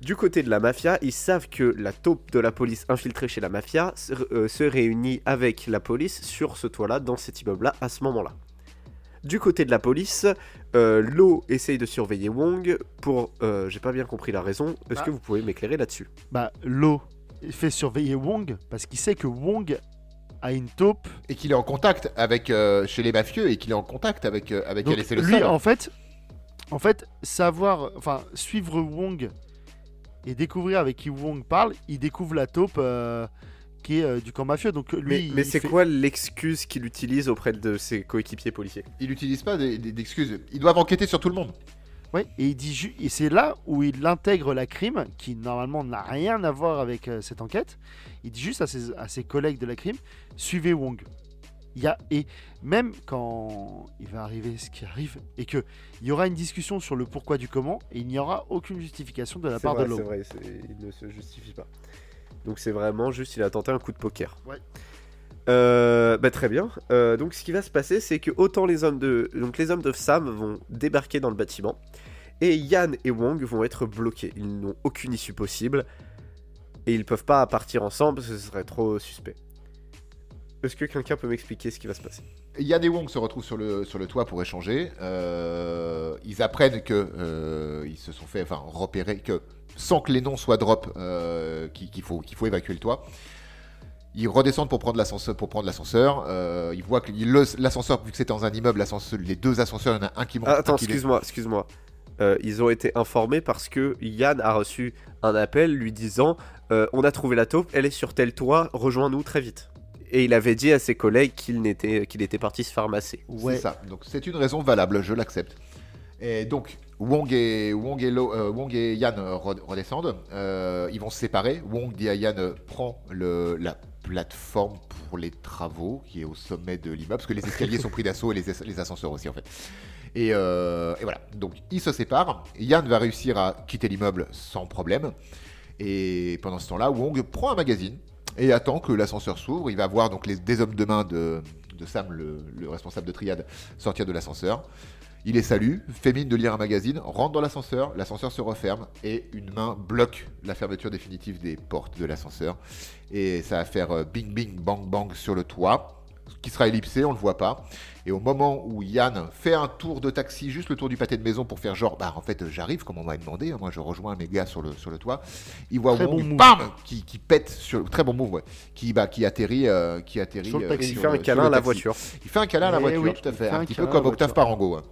Du côté de la mafia, ils savent que la taupe de la police infiltrée chez la mafia se, euh, se réunit avec la police sur ce toit-là, dans cet immeuble-là, à ce moment-là. Du côté de la police, euh, Lo essaye de surveiller Wong pour... euh, J'ai pas bien compris la raison. Est-ce Ah. que vous pouvez m'éclairer là-dessus? Bah, Lo fait surveiller Wong parce qu'il sait que Wong a une taupe. Et qu'il est en contact avec euh, chez les mafieux et qu'il est en contact avec euh, avec Donc, Alice et le lui, en fait, en fait, savoir, enfin, suivre Wong et découvrir avec qui Wong parle, il découvre la taupe euh, qui est euh, du camp mafieux. Donc lui, Mais, c'est fait- quoi l'excuse qu'il utilise auprès de ses coéquipiers policiers? Il n'utilise pas d'excuses. Ils doivent enquêter sur tout le monde. Ouais, et il dit ju- et c'est là où il intègre la crime, qui normalement n'a rien à voir avec euh, cette enquête. Il dit juste à ses, à ses collègues de la crime, suivez Wong. Il y a, et même quand il va arriver ce qui arrive, et que il y aura une discussion sur le pourquoi du comment, et il n'y aura aucune justification de la C'est part vrai, de c'est l'homme. vrai, c'est- il ne se justifie pas. Donc c'est vraiment juste, il a tenté un coup de poker. Ouais. Euh, bah, très bien. Euh, donc ce qui va se passer, c'est que autant les hommes de, donc les hommes de Sam vont débarquer dans le bâtiment, et Yann et Wong vont être bloqués. Ils n'ont aucune issue possible, et ils peuvent pas partir ensemble, parce que ce serait trop suspect. Est-ce que quelqu'un peut m'expliquer ce qui va se passer? Yann et Wong se retrouvent sur le, sur le toit pour échanger. Euh, ils apprennent que euh, ils se sont fait enfin, repérer que sans que les noms soient drop, euh, qu'il faut, qu'il faut évacuer le toit. Ils redescendent pour prendre l'ascenseur. Pour prendre l'ascenseur, Euh, ils voient que l'ascenseur, vu que c'est dans un immeuble, les deux ascenseurs, il y en a un qui monte. Ah, Attends, excuse-moi, excuse-moi. Euh, ils ont été informés parce que Yann a reçu un appel lui disant euh, On a trouvé la taupe, elle est sur tel toit, rejoins-nous très vite. Et il avait dit à ses collègues qu'il n'était- qu'il était parti se masser. Ouais. C'est ça. Donc c'est une raison valable, je l'accepte. Et donc Wong et, Wong et, Lo- euh, Wong et Yann re- redescendent. Euh, ils vont se séparer. Wong dit à Yann euh, prends le, la plateforme pour les travaux qui est au sommet de l'immeuble parce que les escaliers sont pris d'assaut et les, as- les ascenseurs aussi en fait. Et, euh, et voilà. Donc ils se séparent. Yann va réussir à quitter l'immeuble sans problème. Et pendant ce temps-là, Wong prend un magazine et attend que l'ascenseur s'ouvre. Il va voir donc les, des hommes de main de, Sam, le, le responsable de triade, sortir de l'ascenseur. Il les salue, fait mine de lire un magazine, rentre dans l'ascenseur, l'ascenseur se referme et une main bloque la fermeture définitive des portes de l'ascenseur. Et ça va faire euh, bing bing bang bang sur le toit, qui sera ellipsé, on le voit pas. Et au moment où Yann fait un tour de taxi, juste le tour du pâté de maison pour faire genre, bah en fait j'arrive comme on m'a demandé, hein, moi je rejoins mes gars sur le, sur le toit, il voit Wong, bon bam, qui, qui pète sur très bon move, ouais, qui, bah, qui atterrit, euh, qui atterrit Sur le euh, taxi. Il fait un le- câlin le à la voiture. Il fait un câlin à la Eh voiture, oui, tout à fait, un un petit peu comme Octave. Parango. hein.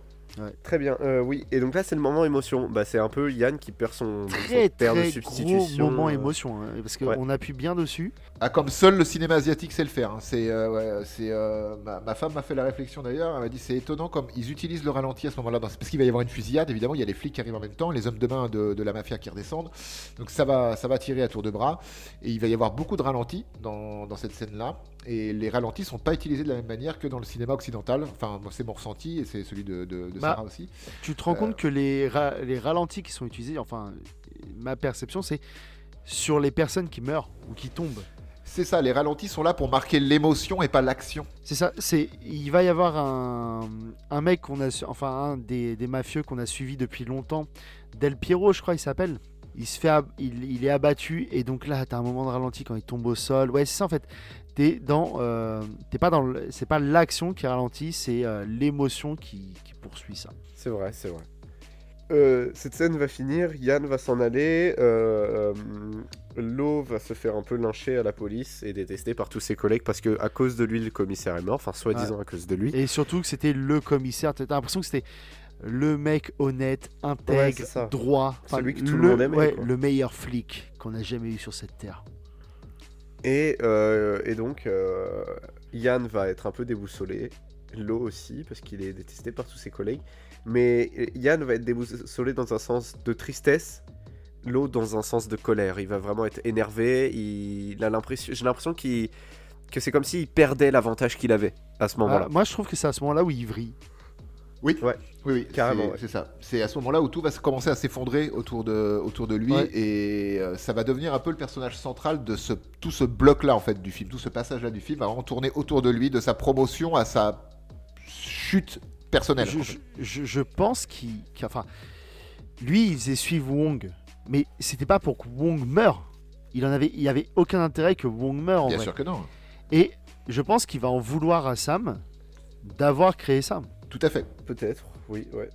Très bien, euh, oui. Et donc là, c'est le moment émotion. Bah, c'est un peu Yann qui perd son, son Très père de substitution. gros moment émotion, hein, parce ouais. qu'on appuie bien dessus. Ah, comme seul le cinéma asiatique sait le faire. hein. C'est, euh, ouais, c'est, euh, ma, ma femme m'a fait la réflexion d'ailleurs. Elle m'a dit c'est étonnant comme ils utilisent le ralenti à ce moment-là. Parce qu'il va y avoir une fusillade, évidemment. Il y a les flics qui arrivent en même temps, les hommes de main de, de la mafia qui redescendent. Donc ça va, ça va tirer à tour de bras. Et il va y avoir beaucoup de ralentis dans, dans cette scène-là. Et les ralentis sont pas utilisés de la même manière que dans le cinéma occidental. Enfin, c'est mon ressenti et c'est celui de, de, de Bah, Sarah aussi. Tu te rends Euh. compte que les, ra- les ralentis qui sont utilisés, enfin, ma perception, c'est sur les personnes qui meurent ou qui tombent. C'est ça, les ralentis sont là pour marquer l'émotion et pas l'action. C'est ça, c'est il va y avoir un, un mec qu'on a enfin un des, des mafieux qu'on a suivi depuis longtemps, Del Piero je crois il s'appelle. Il se fait ab- il, il est abattu et donc là t'as un moment de ralenti quand il tombe au sol. Ouais, c'est ça en fait. T'es dans euh, t'es pas dans le- c'est pas l'action qui ralentit, c'est euh, l'émotion qui, qui poursuit ça. C'est vrai, c'est vrai. Euh, cette scène va finir, Yann va s'en aller, Lo va se faire un peu lyncher à la police et détester par tous ses collègues parce que à cause de lui le commissaire est mort, enfin soi-disant à cause de lui. Et surtout que c'était le commissaire, t'as l'impression que c'était le mec honnête, intègre, droit, Celui que tout le monde aimait, ouais, le meilleur flic qu'on a jamais eu sur cette terre. Et, euh, et donc euh, Yann va être un peu déboussolé, Lo aussi parce qu'il est détesté par tous ses collègues, mais euh, Yann va être déboussolé dans un sens de tristesse. Lo dans un sens de colère, il va vraiment être énervé. Il a l'impression, j'ai l'impression qu'il que c'est comme s'il perdait l'avantage qu'il avait à ce moment-là. Ah, moi, je trouve que c'est à ce moment-là où il vrille. Oui, Ouais. oui, oui, Carrément, c'est- ouais. Ça. C'est à ce moment-là où tout va commencer à s'effondrer autour de, autour de lui Ouais. et euh, ça va devenir un peu le personnage central de ce, tout ce bloc-là en fait du film, tout ce passage-là du film va vraiment tourner autour de lui, de sa promotion à sa chute personnelle. Je, en je, fait. je- je pense qu'il. Enfin, lui, il faisait suivre Wong. Mais c'était pas pour que Wong meure. Il en avait, il y avait aucun intérêt que Wong meure en Bien vrai. sûr que non. Et je pense qu'il va en vouloir à Sam d'avoir créé ça. Tout à fait. Peut-être, oui, ouais.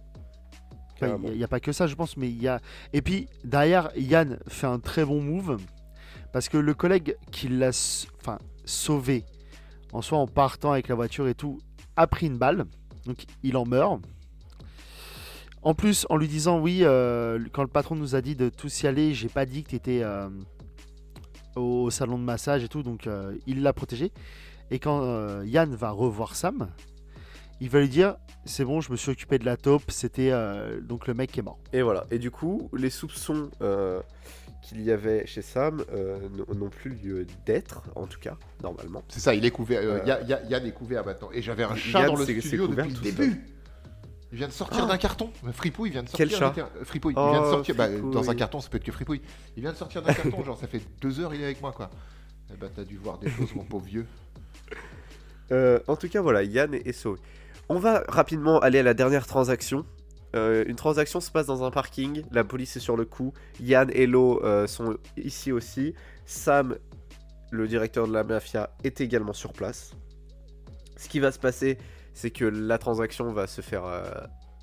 Enfin. Il n'y a, pas que ça, je pense, mais il y a. Et puis derrière, Yann fait un très bon move parce que le collègue qui l'a enfin, sauvé, en soi en partant avec la voiture et tout, a pris une balle, donc il en meurt. En plus, en lui disant oui, euh, quand le patron nous a dit de tous y aller, j'ai pas dit que tu étais au salon de massage et tout, donc euh, il l'a protégé. Et quand euh, Yann va revoir Sam, il va lui dire c'est bon, je me suis occupé de la taupe, c'était euh, donc le mec qui est mort. Et voilà. Et du coup, les soupçons euh, qu'il y avait chez Sam euh, n'ont plus lieu d'être, en tout cas, normalement. C'est ça, il est couvert. euh, Euh, y a- y a- Yann est couvert maintenant. Et j'avais un chat Yann, dans le studio depuis le début. Il vient de sortir Ah. d'un carton. Fripouille vient de sortir. Quel chat Fripouille. Oh, il vient de sortir. bah, dans un carton, ça peut être que Fripouille. Il vient de sortir d'un carton. genre, ça fait deux heures, il est avec moi, quoi. Eh ben, t'as dû voir des choses, mon pauvre vieux. Euh, en tout cas, voilà, Yann est sauvé. On va rapidement aller à la dernière transaction. Euh, une transaction se passe dans un parking. La police est sur le coup. Yann et Lo euh, sont ici aussi. Sam, le directeur de la mafia, est également sur place. Ce qui va se passer, c'est que la transaction va se faire. euh,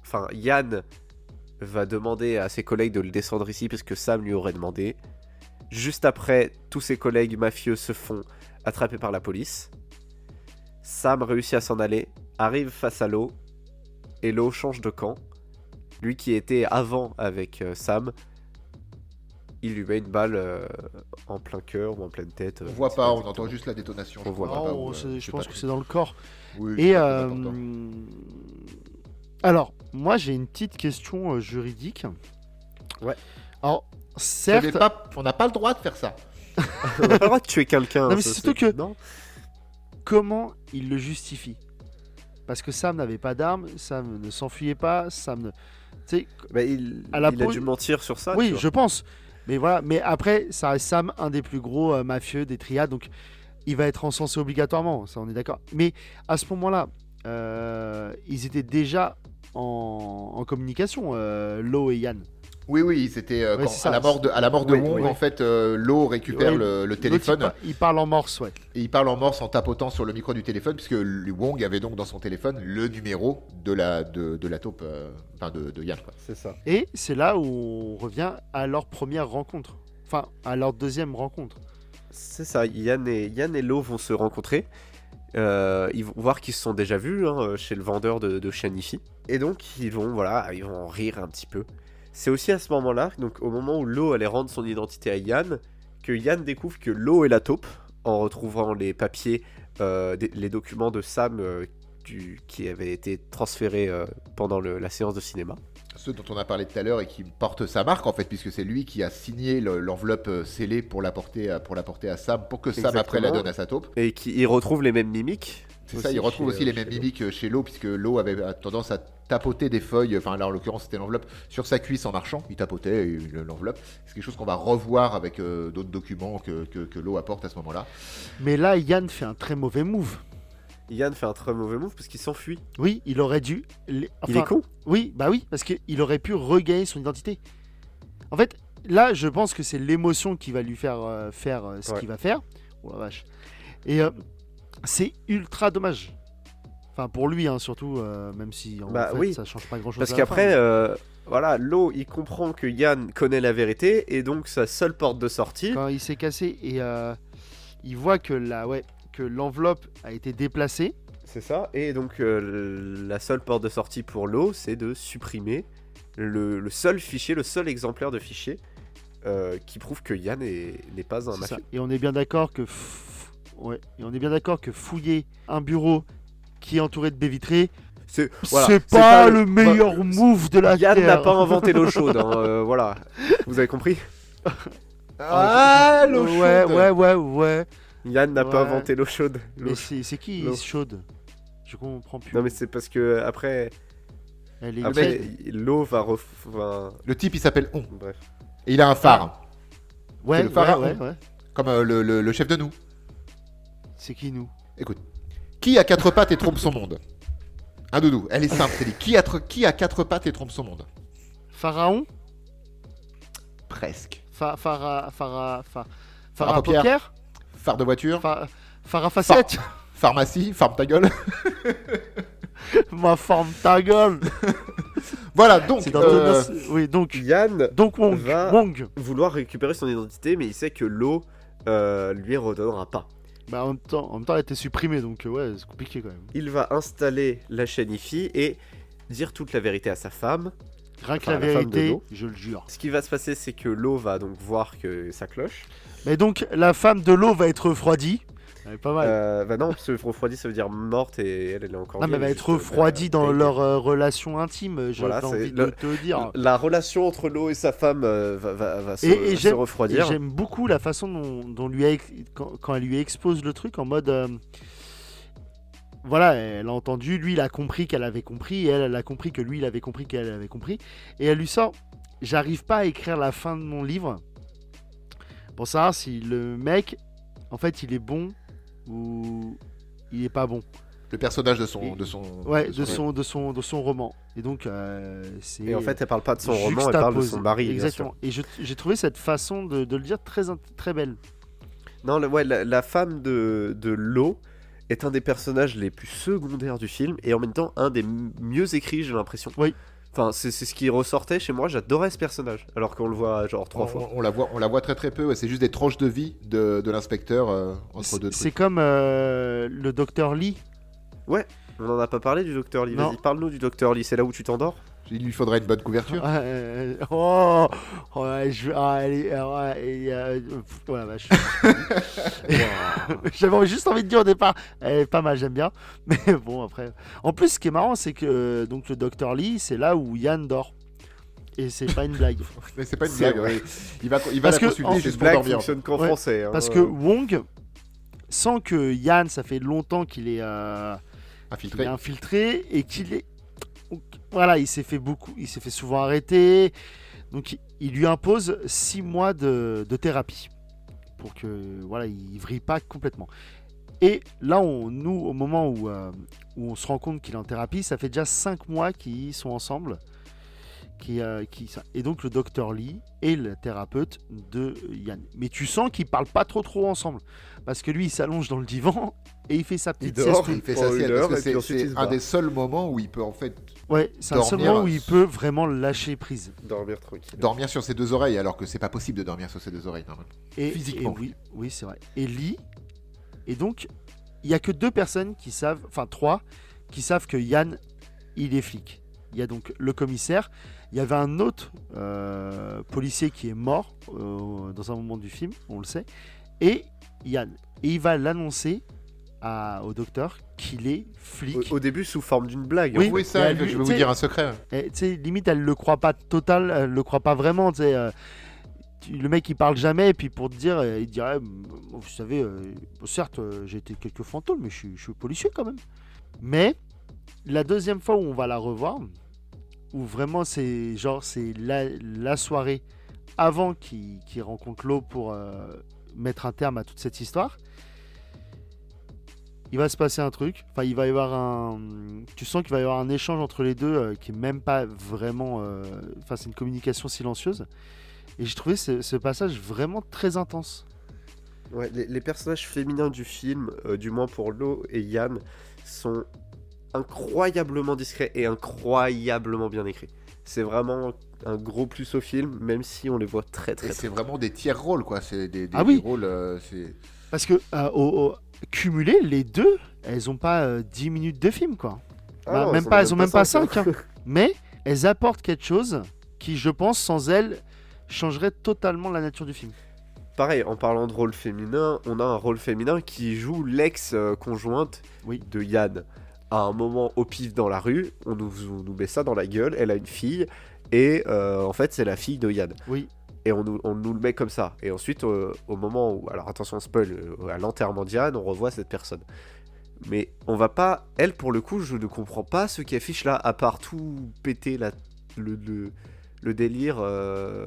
Enfin, Yann va demander à ses collègues de le descendre ici parce que Sam lui aurait demandé. Juste après, tous ses collègues mafieux se font attraper par la police. Sam réussit à s'en aller, arrive face à Lo, et Lo change de camp. Lui qui était avant avec euh, Sam, il lui met une balle euh, en plein cœur ou en pleine tête. euh, On voit pas, on exactement. entend juste la détonation. On je voit pas. où, euh, je j'ai pense pas que c'est dans le corps. Oui, Et euh, alors, moi j'ai une petite question euh, juridique. Ouais. Alors, certes, pas- on n'a pas le droit de faire ça. On n'a pas le droit de tuer quelqu'un. Non, mais surtout que- Non comment il le justifie? Parce que Sam n'avait pas d'arme, Sam ne s'enfuyait pas, Sam ne. Bah, il, À la il a dû mentir sur ça. oui, je pense. Mais voilà, mais après, ça reste Sam, un des plus gros euh, mafieux des triades, donc il va être encensé obligatoirement, ça on est d'accord. Mais à ce moment-là, euh, ils étaient déjà en, en communication, euh, Lo et Yann. Oui, oui, c'était euh, Ouais, à la mort de, à la mort de Oui, Wong, oui. en fait, euh, Lo récupère le, téléphone il, par- il parle en morse, ouais. et il parle en morse en tapotant sur le micro du téléphone, puisque Wong avait donc dans son téléphone le numéro de la, de, de la taupe, euh, enfin de, de Yann. C'est ça. Et c'est là où on revient à leur première rencontre. Enfin, à leur deuxième rencontre. C'est ça, Yann et, Yann et Lo vont se rencontrer. Euh, ils vont voir qu'ils se sont déjà vus hein, chez le vendeur de, de Shanifi. Et donc, ils vont, voilà, ils vont en rire un petit peu. C'est aussi à ce moment-là, donc au moment où Lo allait rendre son identité à Yann, que Yann découvre que Lo est la taupe en retrouvant les papiers, euh, des- les documents de Sam euh, du- qui avaient été transférés euh, pendant le- la séance de cinéma. Ceux dont on a parlé tout à l'heure et qui portent sa marque, en fait, puisque c'est lui qui a signé le- l'enveloppe scellée pour l'apporter à, pour à Sam, pour que Sam après la donne à sa taupe. Et qui il retrouve les mêmes mimiques. C'est ça, il retrouve chez, aussi euh, les mêmes mimiques euh, chez Lo, puisque Lo avait tendance à tapoter des feuilles, enfin là en l'occurrence c'était l'enveloppe, sur sa cuisse en marchant, il tapotait le- l'enveloppe. C'est quelque chose qu'on va revoir avec euh, d'autres documents que, que, que Lo apporte à ce moment-là. Mais là, Yann fait un très mauvais move. Yann fait un très mauvais move parce qu'il s'enfuit. Oui, il aurait dû. les- il est enfin, con. Oui, bah oui, parce qu'il aurait pu regagner son identité. En fait, là, je pense que c'est l'émotion qui va lui faire euh, faire euh, ce Ouais. qu'il va faire. Oh la vache. Et euh, c'est ultra dommage. Enfin, pour lui, hein, surtout, euh, même si en Bah fait, oui. ça change pas grand chose. Parce qu'après, euh, voilà, Lo, il comprend que Yann connaît la vérité et donc sa seule porte de sortie. quand il s'est cassé et euh, il voit que la, ouais, que l'enveloppe a été déplacée. C'est ça. Et donc la seule porte de sortie pour Lo, c'est de supprimer le, le seul fichier, le seul exemplaire de fichier qui prouve que Yann est- n'est pas un mafieux. Et on est bien d'accord que, ouais, et on est bien d'accord que fouiller un bureau qui est entouré de baies vitrées, C'est voilà, pas, le meilleur move de la Yann terre. n'a pas inventé l'eau chaude. hein, euh, voilà, vous avez compris. Ah, l'eau ouais, chaude ouais, ouais, ouais. Yann n'a pas inventé l'eau chaude. Mais c'est qui chaude? Je comprends plus. Non mais c'est parce que après, Elle est après tiède. l'eau va, ref... va- Le type il s'appelle On. Bref. Et il a un phare, Ouais, le ouais, ouais, ouais. comme euh, le, le- le chef de nous. C'est qui nous? Écoute. Qui a quatre pattes et trompe son monde? Un doudou, elle est simple, c'est dit. Qui a, qui a quatre pattes et trompe son monde? Pharaon? Presque. Fa, Phara, Phara, Phara Phara paupière. Phare de voiture, Fa- Phara facette pharmacie, farme ta gueule. Ma forme ta gueule voilà, donc. Euh, Oui, donc. Yann Donc Wong. va- Wong. vouloir récupérer son identité, mais il sait que l'eau euh, lui redonnera pas. Bah, en, même temps, en même temps, elle a été supprimée, donc euh, ouais, c'est compliqué quand même. Il va installer la chaîne IFI et dire toute la vérité à sa femme. Rien que Enfin, la la femme de vérité, l'eau. je le jure. Ce qui va se passer, c'est que l'eau va donc voir que ça cloche. Mais donc, la femme de l'eau va être refroidie. Elle est pas mal. Euh, bah non, parce que refroidi, ça veut dire morte et elle, elle est encore. non, mais elle va être euh, refroidie dans leur euh, relation intime, j'ai Voilà, envie le- de te dire. La relation entre l'eau et sa femme euh, va, va- va se, Et- et se j'aime- Et refroidir. j'aime beaucoup la façon dont, dont lui a quand, quand elle lui expose le truc en mode. euh, voilà, elle a entendu, lui il a compris qu'elle avait compris, et elle, elle a compris que lui il avait compris qu'elle avait compris. Et elle lui sort J'arrive pas à écrire la fin de mon livre pour savoir si le mec, en fait, il est bon ou il est pas bon. Le personnage de son. Et- De son, Ouais, de son, de son, de son roman. Et donc, euh, c'est. Et en fait, elle parle pas de son roman, elle parle de son mari. Exactement. Et j'ai trouvé cette façon de, de le dire très, très belle. Non, le- ouais, la, la femme de, de l'eau est un des personnages les plus secondaires du film et en même temps un des mieux écrits, j'ai l'impression. Oui. Enfin, c'est c'est ce qui ressortait chez moi, j'adorais ce personnage, alors qu'on le voit genre trois on, fois. on la voit, on la voit très très peu. ouais, C'est juste des tranches de vie de, de l'inspecteur euh, entre deux C'est comme euh, le docteur Lee. On en a pas parlé du docteur Lee, vas-y, parle-nous du docteur Lee, c'est là où tu t'endors Il lui faudrait une bonne couverture. Euh, oh, ouais, je, ah, ah, ouais, et, euh, pff, oh la vache. J'avais juste envie de dire au départ, elle est pas mal, j'aime bien. Mais bon, après. En plus, ce qui est marrant, c'est que euh, donc le docteur Lee, c'est là où Yann dort. Et c'est pas une blague. Mais c'est pas une blague. ouais. Il va, il va Parce la que, consulter en- juste Cette pour blague dormir. fonctionne qu'en Ouais, français. hein. Parce que Wong sent que Yann, ça fait longtemps qu'il est, euh, est infiltré et qu'il est. donc, Voilà, il s'est fait beaucoup, il s'est fait souvent arrêter. Donc il, lui impose six mois de, thérapie pour que voilà, il vrille pas complètement. Et là, nous, au moment où, euh, où on se rend compte qu'il est en thérapie, ça fait déjà 5 mois qu'ils sont ensemble. Qui, euh, qui, et donc le docteur Lee est le thérapeute de Yann. Mais tu sens qu'ils parlent pas trop trop ensemble. Parce que lui, il s'allonge dans le divan et il fait sa petite dort. sieste. Il fait Pendant sa sieste heure, parce et que puis c'est il un des seuls moments où il peut en fait Ouais, c'est un seul moment où il peut vraiment lâcher prise. Dormir tranquille. dormir sur ses deux oreilles alors que c'est pas possible de dormir sur ses deux oreilles normalement. Et, Physiquement. et oui, oui c'est vrai. Et Lee, et donc, il y a que deux personnes qui savent, enfin trois, qui savent que Yann, il est flic. Il y a donc le commissaire, il y avait un autre euh, policier qui est mort euh, dans un moment du film, on le sait, et Yann. Et il va l'annoncer à- au docteur qu'il est flic. Au, au début, sous forme d'une blague. Oui, en Oui, ça, je vais vous dire un secret. Et, tu sais, limite, elle le croit pas total, elle le croit pas vraiment. tu sais, euh, le mec, il parle jamais, et puis pour te dire, euh, il dirait, Mm, vous savez, euh, certes, euh, j'ai été quelques fantômes, mais je suis, je suis policier quand même. Mais la deuxième fois où on va la revoir, où vraiment c'est genre c'est la, la soirée avant qu'il qu'il rencontre l'eau pour euh, mettre un terme à toute cette histoire. Il va se passer un truc. Enfin, il va y avoir un. Tu sens qu'il va y avoir un échange entre les deux euh, qui est même pas vraiment. euh, Enfin, c'est une communication silencieuse. Et j'ai trouvé ce, ce passage vraiment très intense. Ouais, les, les personnages féminins du film, euh, du moins pour Lo et Yann, sont incroyablement discrets et incroyablement bien écrits. C'est vraiment un gros plus au film, même si on les voit très très c'est vraiment des tiers rôles quoi. C'est des, des- Ah oui. des rôles. euh, c'est Parce que, euh, au, au- cumulé, les deux, elles ont pas euh, 10 minutes de film, quoi. Ah Bah, non, même pas, elles ont même pas cinq, 5. Mais elles apportent quelque chose qui, je pense, sans elles, changerait totalement la nature du film. Pareil, en parlant de rôle féminin, on a un rôle féminin qui joue l'ex-conjointe Oui. de Yann. À un moment au pif dans la rue, on nous, on nous met ça dans la gueule, elle a une fille, et euh, en fait c'est la fille de Yann. Oui. Et on nous, on nous le met comme ça. Et ensuite, euh, au moment où, alors attention spoil, euh, à l'enterrement d'Yann, on revoit cette personne. Mais on va pas, elle pour le coup, je ne comprends pas ce qui affiche là, à part tout péter la, le, le, le délire. euh,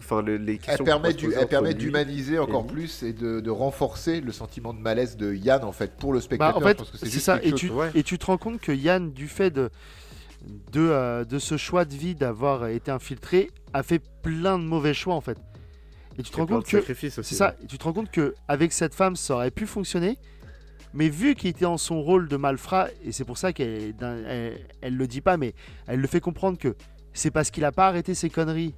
Enfin, le- les Elle questions permet, du- elle permet d'humaniser encore plus et de, de renforcer le sentiment de malaise de Yann en fait pour le spectateur. Bah, en fait, c'est ça. Et tu, ouais. et tu te rends compte que Yann, du fait de, de, euh, de ce choix de vie d'avoir été infiltré, a fait plein de mauvais choix, en fait. Et tu te rends compte que. C'est ça, et tu te rends compte que avec cette femme, ça aurait pu fonctionner, mais vu qu'il était en son rôle de malfrat, et c'est pour ça qu'elle elle, elle le dit pas, mais elle le fait comprendre que c'est parce qu'il a pas arrêté ses conneries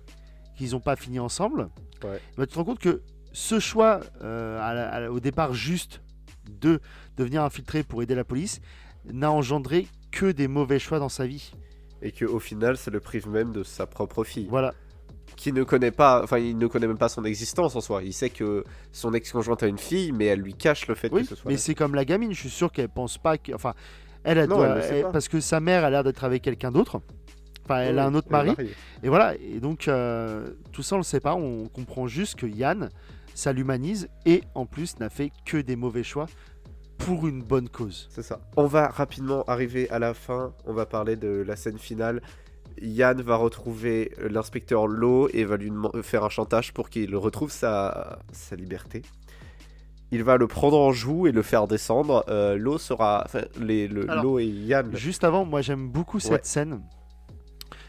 qu'ils n'ont pas fini ensemble. Ouais. Bah, tu te rends compte que ce choix, euh, à la- à la- au départ juste de devenir infiltré pour aider la police, n'a engendré que des mauvais choix dans sa vie. Et qu'au final, ça le prive même de sa propre fille. Voilà. Qui ne connaît pas, enfin, il ne connaît même pas son existence en soi. Il sait que son ex-conjointe a une fille, mais elle lui cache le fait Oui, que ce soit. mais c'est comme la gamine, je suis sûr qu'elle pense pas que. Enfin, elle, elle Non, doit- elle elle- parce que sa mère a l'air d'être avec quelqu'un d'autre. Enfin, elle Oui, a un autre mari. Et voilà. Et donc, euh, tout ça, on le sait pas. On comprend juste que Yann, ça l'humanise et en plus n'a fait que des mauvais choix pour une bonne cause. C'est ça. On va rapidement arriver à la fin. On va parler de la scène finale. Yann va retrouver euh, l'inspecteur Lowe et va lui faire un chantage pour qu'il retrouve sa, sa liberté. Il va le prendre en joue et le faire descendre. Euh, Lowe sera. Enfin, les, le, Alors, Lowe et Yann. Juste avant, moi, j'aime beaucoup cette Ouais. scène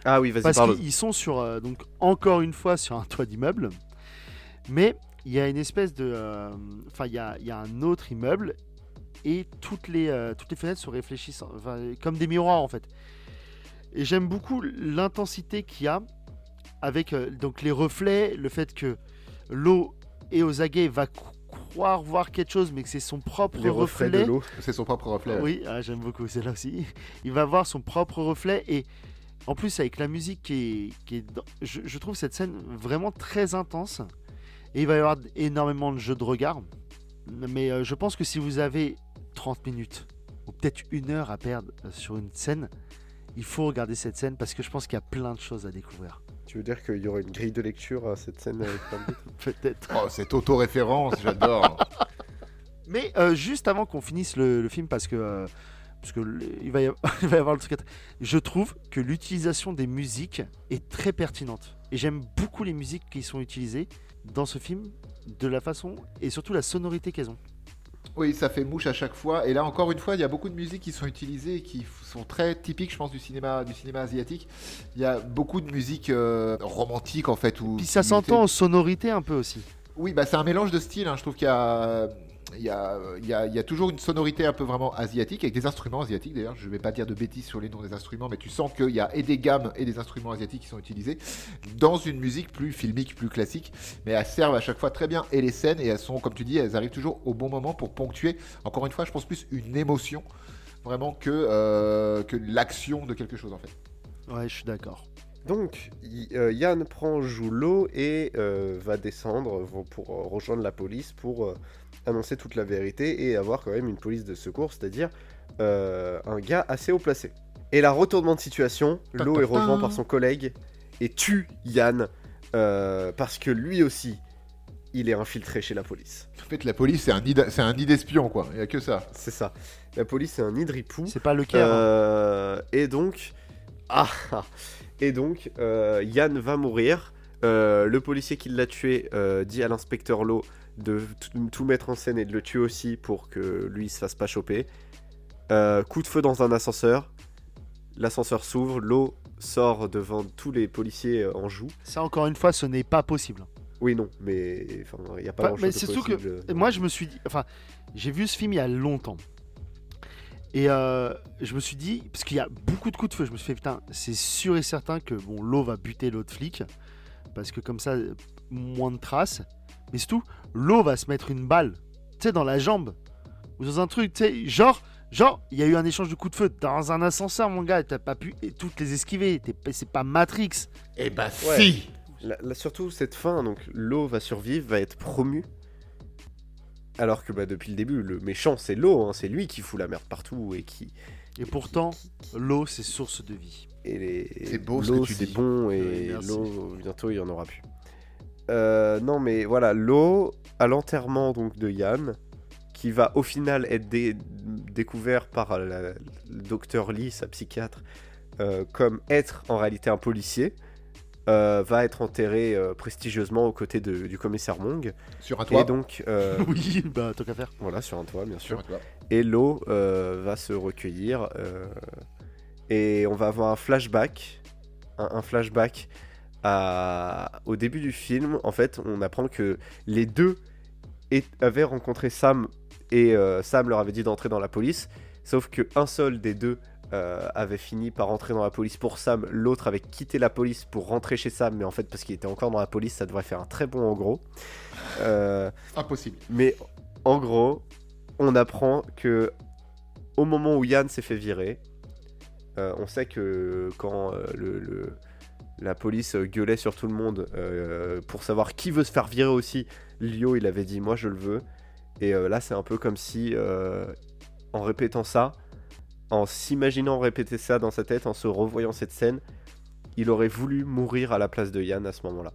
Ah oui, vas-y, parce qu'ils sont sur, euh, donc encore une fois, sur un toit d'immeuble, mais il y a une espèce de, euh, enfin, il y a, il y a un autre immeuble et toutes les, euh, toutes les fenêtres sont réfléchissantes, enfin, comme des miroirs en fait. Et j'aime beaucoup l'intensité qu'il y a avec euh, donc les reflets, le fait que l'eau et aux aguets va cro- croire voir quelque chose, mais que c'est son propre Les reflets de l'eau. C'est son propre reflet. oui, ah, j'aime beaucoup celle-là aussi. Il va voir son propre reflet et en plus avec la musique qui est, qui est dans- je, je trouve cette scène vraiment très intense et il va y avoir énormément de jeux de regard. Mais euh, je pense que si vous avez 30 minutes ou peut-être une heure à perdre euh, sur une scène, il faut regarder cette scène parce que je pense qu'il y a plein de choses à découvrir. Tu veux dire qu'il y aura une grille de lecture à cette scène doutes Peut-être. Oh, cette autoréférence, j'adore. Mais euh, juste avant qu'on finisse le, le film, parce que, euh, parce que il, va y avoir, il va y avoir le truc. à- Je trouve que l'utilisation des musiques est très pertinente. Et j'aime beaucoup les musiques qui sont utilisées dans ce film, de la façon et surtout la sonorité qu'elles ont. Oui, ça fait mouche à chaque fois. Et là, encore une fois, il y a beaucoup de musiques qui sont utilisées et qui sont très typiques, je pense, du cinéma, du cinéma asiatique. Il y a beaucoup de musiques euh, romantiques, en fait. Où, Puis ça s'entend aux sonorités un peu aussi. Oui, bah, c'est un mélange de styles. hein. Je trouve qu'il y a. Il y, a, il, y a, il y a toujours une sonorité un peu vraiment asiatique, avec des instruments asiatiques d'ailleurs. Je ne vais pas dire de bêtises sur les noms des instruments, mais tu sens qu'il y a et des gammes et des instruments asiatiques qui sont utilisés dans une musique plus filmique, plus classique. Mais elles servent à chaque fois très bien et les scènes, et elles sont, comme tu dis, elles arrivent toujours au bon moment pour ponctuer, encore une fois, je pense plus une émotion vraiment que, euh, que l'action de quelque chose en fait. Ouais, je suis d'accord. Donc, euh, Yann prend joue l'eau et euh, va descendre pour rejoindre la police pour euh, annoncer toute la vérité et avoir quand même une police de secours, c'est-à-dire euh, un gars assez haut placé. Et là, retournement de situation, ta est rejoint par son collègue et tue Yann euh, parce que lui aussi, il est infiltré chez la police. En fait, la police, c'est un nid c'est un nid d'espion, quoi. Il n'y a que ça. C'est ça. La police, c'est un nid de ripou. C'est pas le Caire. hein. Euh, et donc, ah, ah. et donc, euh, Yann va mourir. Euh, le policier qui l'a tué euh, dit à l'inspecteur Lowe de tout- mettre en scène et de le tuer aussi pour que lui se fasse pas choper. Euh, coup de feu dans un ascenseur. L'ascenseur s'ouvre, l'eau sort devant tous les policiers euh, en joue. Ça, encore une fois, ce n'est pas possible. Oui, non, mais enfin, il n'y a pas grand mais c'est surtout que. Et moi, je me suis dit, enfin, j'ai vu ce film il y a longtemps. Et euh, je me suis dit, parce qu'il y a beaucoup de coups de feu, je me suis fait, putain, c'est sûr et certain que bon, l'eau va buter l'autre flic, parce que comme ça, moins de traces. Mais surtout, l'eau va se mettre une balle, tu sais, dans la jambe, ou dans un truc, tu sais, genre, genre, il y a eu un échange de coups de feu dans un ascenseur, mon gars, t'as pas pu et toutes les esquiver, t'es pas- c'est pas Matrix. Eh bah Ouais. si Là, là, surtout cette fin, donc l'eau va survivre, va être promu. Alors que bah, depuis le début, le méchant c'est l'eau, hein, c'est lui qui fout la merde partout et qui. Et pourtant, l'eau, c'est source de vie. Et les... C'est beau ce l'eau, que tu c'est bon et l'eau, bientôt il y en aura plus. Euh, non mais voilà, l'eau à l'enterrement donc de Yann, qui va au final être dé- découvert par la- le docteur Lee, sa psychiatre, euh, comme être en réalité un policier. euh, va être enterré euh, prestigieusement aux côtés de- du commissaire Mong. Sur un toit. Et donc, oui, bah, tant qu'à faire. voilà, sur un toit, bien sûr. toit. Et l'eau va se recueillir. et on va avoir un flashback. Un, un flashback à- au début du film. En fait, on apprend que les deux avaient rencontré Sam. Et euh, Sam leur avait dit d'entrer dans la police. Sauf que un seul des deux euh, avait fini par rentrer dans la police pour Sam. L'autre avait quitté la police pour rentrer chez Sam. Mais en fait, parce qu'il était encore dans la police, ça devrait faire un très bon en gros. Euh, Impossible. mais en gros, on apprend que au moment où Yann s'est fait virer, on sait que quand le, le- la police euh, gueulait sur tout le monde euh, pour savoir qui veut se faire virer aussi, Lio il avait dit moi je le veux. Et euh, là c'est un peu comme si en répétant ça, en s'imaginant répéter ça dans sa tête, en se revoyant cette scène, il aurait voulu mourir à la place de Yann à ce moment-là.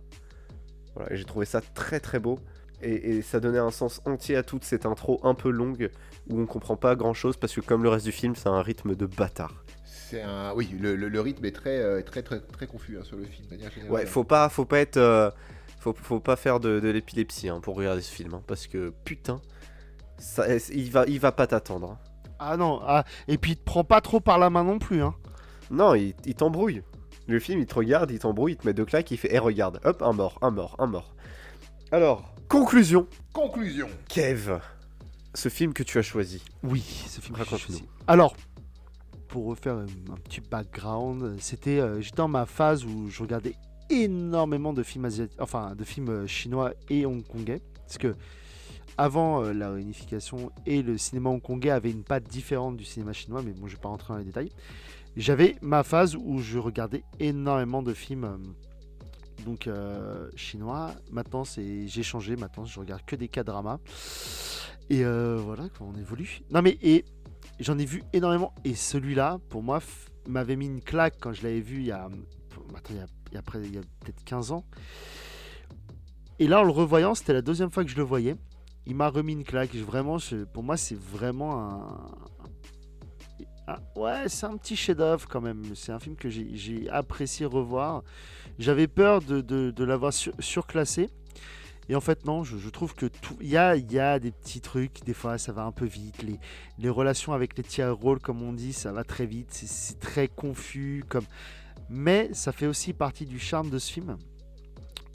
Voilà, j'ai trouvé ça très très beau. Et, et ça donnait un sens entier à toute cette intro un peu longue où on comprend pas grand chose parce que comme le reste du film, c'est un rythme de bâtard. C'est un. Oui, le, le- le rythme est très, euh, très, très, très confus hein, sur le film. de manière générale. Ouais, faut pas, faut pas être, euh, faut, faut pas faire de, de l'épilepsie hein, pour regarder ce film hein, parce que putain, ça, il va, il va pas t'attendre. hein. Ah non, ah, et puis il te prend pas trop par la main non plus. Hein. Non, il, il t'embrouille. Le film, il te regarde, il t'embrouille, il te met deux claques, il fait, eh regarde, hop, un mort, un mort, un mort. Alors, conclusion, Conclusion. Kev, ce film que tu as choisi. Oui, ce film. que j'ai Raconte-nous. choisi. Alors, pour refaire un, petit background, c'était euh, j'étais dans ma phase où je regardais énormément de films asiatiques, enfin de films euh, chinois et hongkongais, parce que avant euh, la réunification et le cinéma hongkongais avait une patte différente du cinéma chinois, mais bon, je vais pas rentrer dans les détails. J'avais ma phase où je regardais énormément de films donc chinois. Maintenant, c'est j'ai changé. Maintenant, je regarde que des K-dramas. Et euh, voilà, on évolue. Non mais et j'en ai vu énormément. Et celui-là, pour moi, m'avait mis une claque quand je l'avais vu il y a, attends, il y a, peut-être 15 ans. Et là, en le revoyant, c'était la deuxième fois que je le voyais. Il m'a remis une claque. Vraiment, pour moi, c'est vraiment un, ouais, c'est un petit chef-d'œuvre quand même. C'est un film que j'ai- apprécié revoir. J'avais peur de, l'avoir sur- surclassé. Et en fait, non, je, trouve que tout. Il y a, des petits trucs, des fois ça va un peu vite. Les, relations avec les tiers rôles, comme on dit, ça va très vite. C'est- très confus. Comme... Mais ça fait aussi partie du charme de ce film.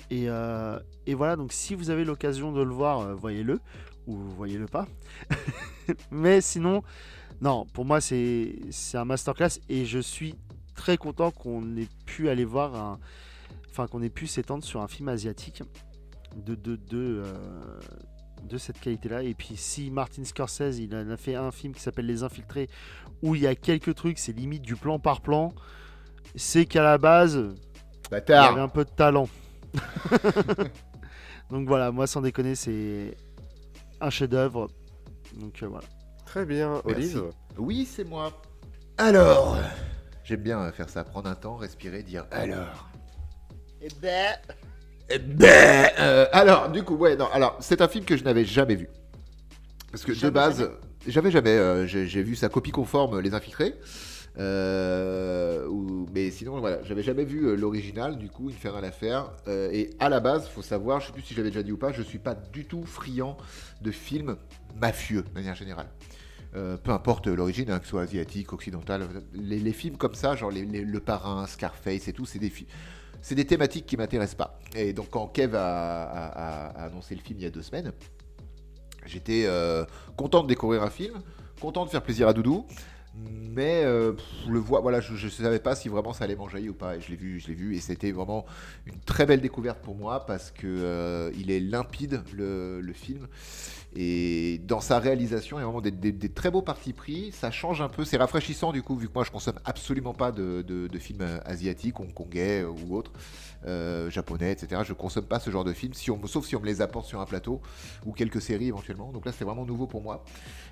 Et, euh, et voilà, donc si vous avez l'occasion de le voir, euh, voyez-le. Ou voyez-le pas. Mais sinon, non, pour moi, c'est un masterclass. Et je suis très content qu'on ait pu aller voir un. Enfin, qu'on ait pu s'étendre sur un film asiatique de, de, de, euh, de cette qualité-là. Et puis, si Martin Scorsese, il en a fait un film qui s'appelle Les Infiltrés, où il y a quelques trucs, c'est limite du plan par plan, c'est qu'à la base, il y avait un peu de talent. Donc voilà, moi, sans déconner, c'est un chef-d'œuvre. Donc euh, voilà. Très bien, Merci. Olive. Oui, c'est moi. Alors J'aime bien faire ça, prendre un temps, respirer, dire alors. Et ben. Ben, euh, alors, du coup, ouais, non, alors, c'est un film que je n'avais jamais vu. Parce que de Jamais, base, j'avais jamais, euh, j'ai j'ai vu sa copie conforme, Les Infiltrés. Euh, ou- mais sinon, voilà, j'avais jamais vu euh, l'original, du coup, Infernal Affair. Euh, et à la base, faut savoir, je sais plus si j'avais déjà dit ou pas, je suis pas du tout friand de films mafieux, de manière générale. Euh, peu importe l'origine, hein, que ce soit asiatique, occidental, les, les films comme ça, genre les- les- Le Parrain, Scarface et tout, c'est des films. C'est des thématiques qui m'intéressent pas. Et donc quand Kev a, annoncé le film il y a deux semaines, j'étais euh, content de découvrir un film, content de faire plaisir à Doudou, mais euh, le voix, voilà, je ne savais pas si vraiment ça allait m'enjailler ou pas. Et je l'ai vu, je l'ai vu, et c'était vraiment une très belle découverte pour moi parce que euh, il est limpide le film. Et dans sa réalisation, il y a vraiment des, très beaux partis pris. Ça change un peu, c'est rafraîchissant du coup, vu que moi je consomme absolument pas de, de- de films euh, asiatiques, hongkongais euh, ou autres, euh, japonais, etc. Je consomme pas ce genre de films, si on, me- sauf si on me les apporte sur un plateau ou quelques séries éventuellement. Donc là, c'est vraiment nouveau pour moi.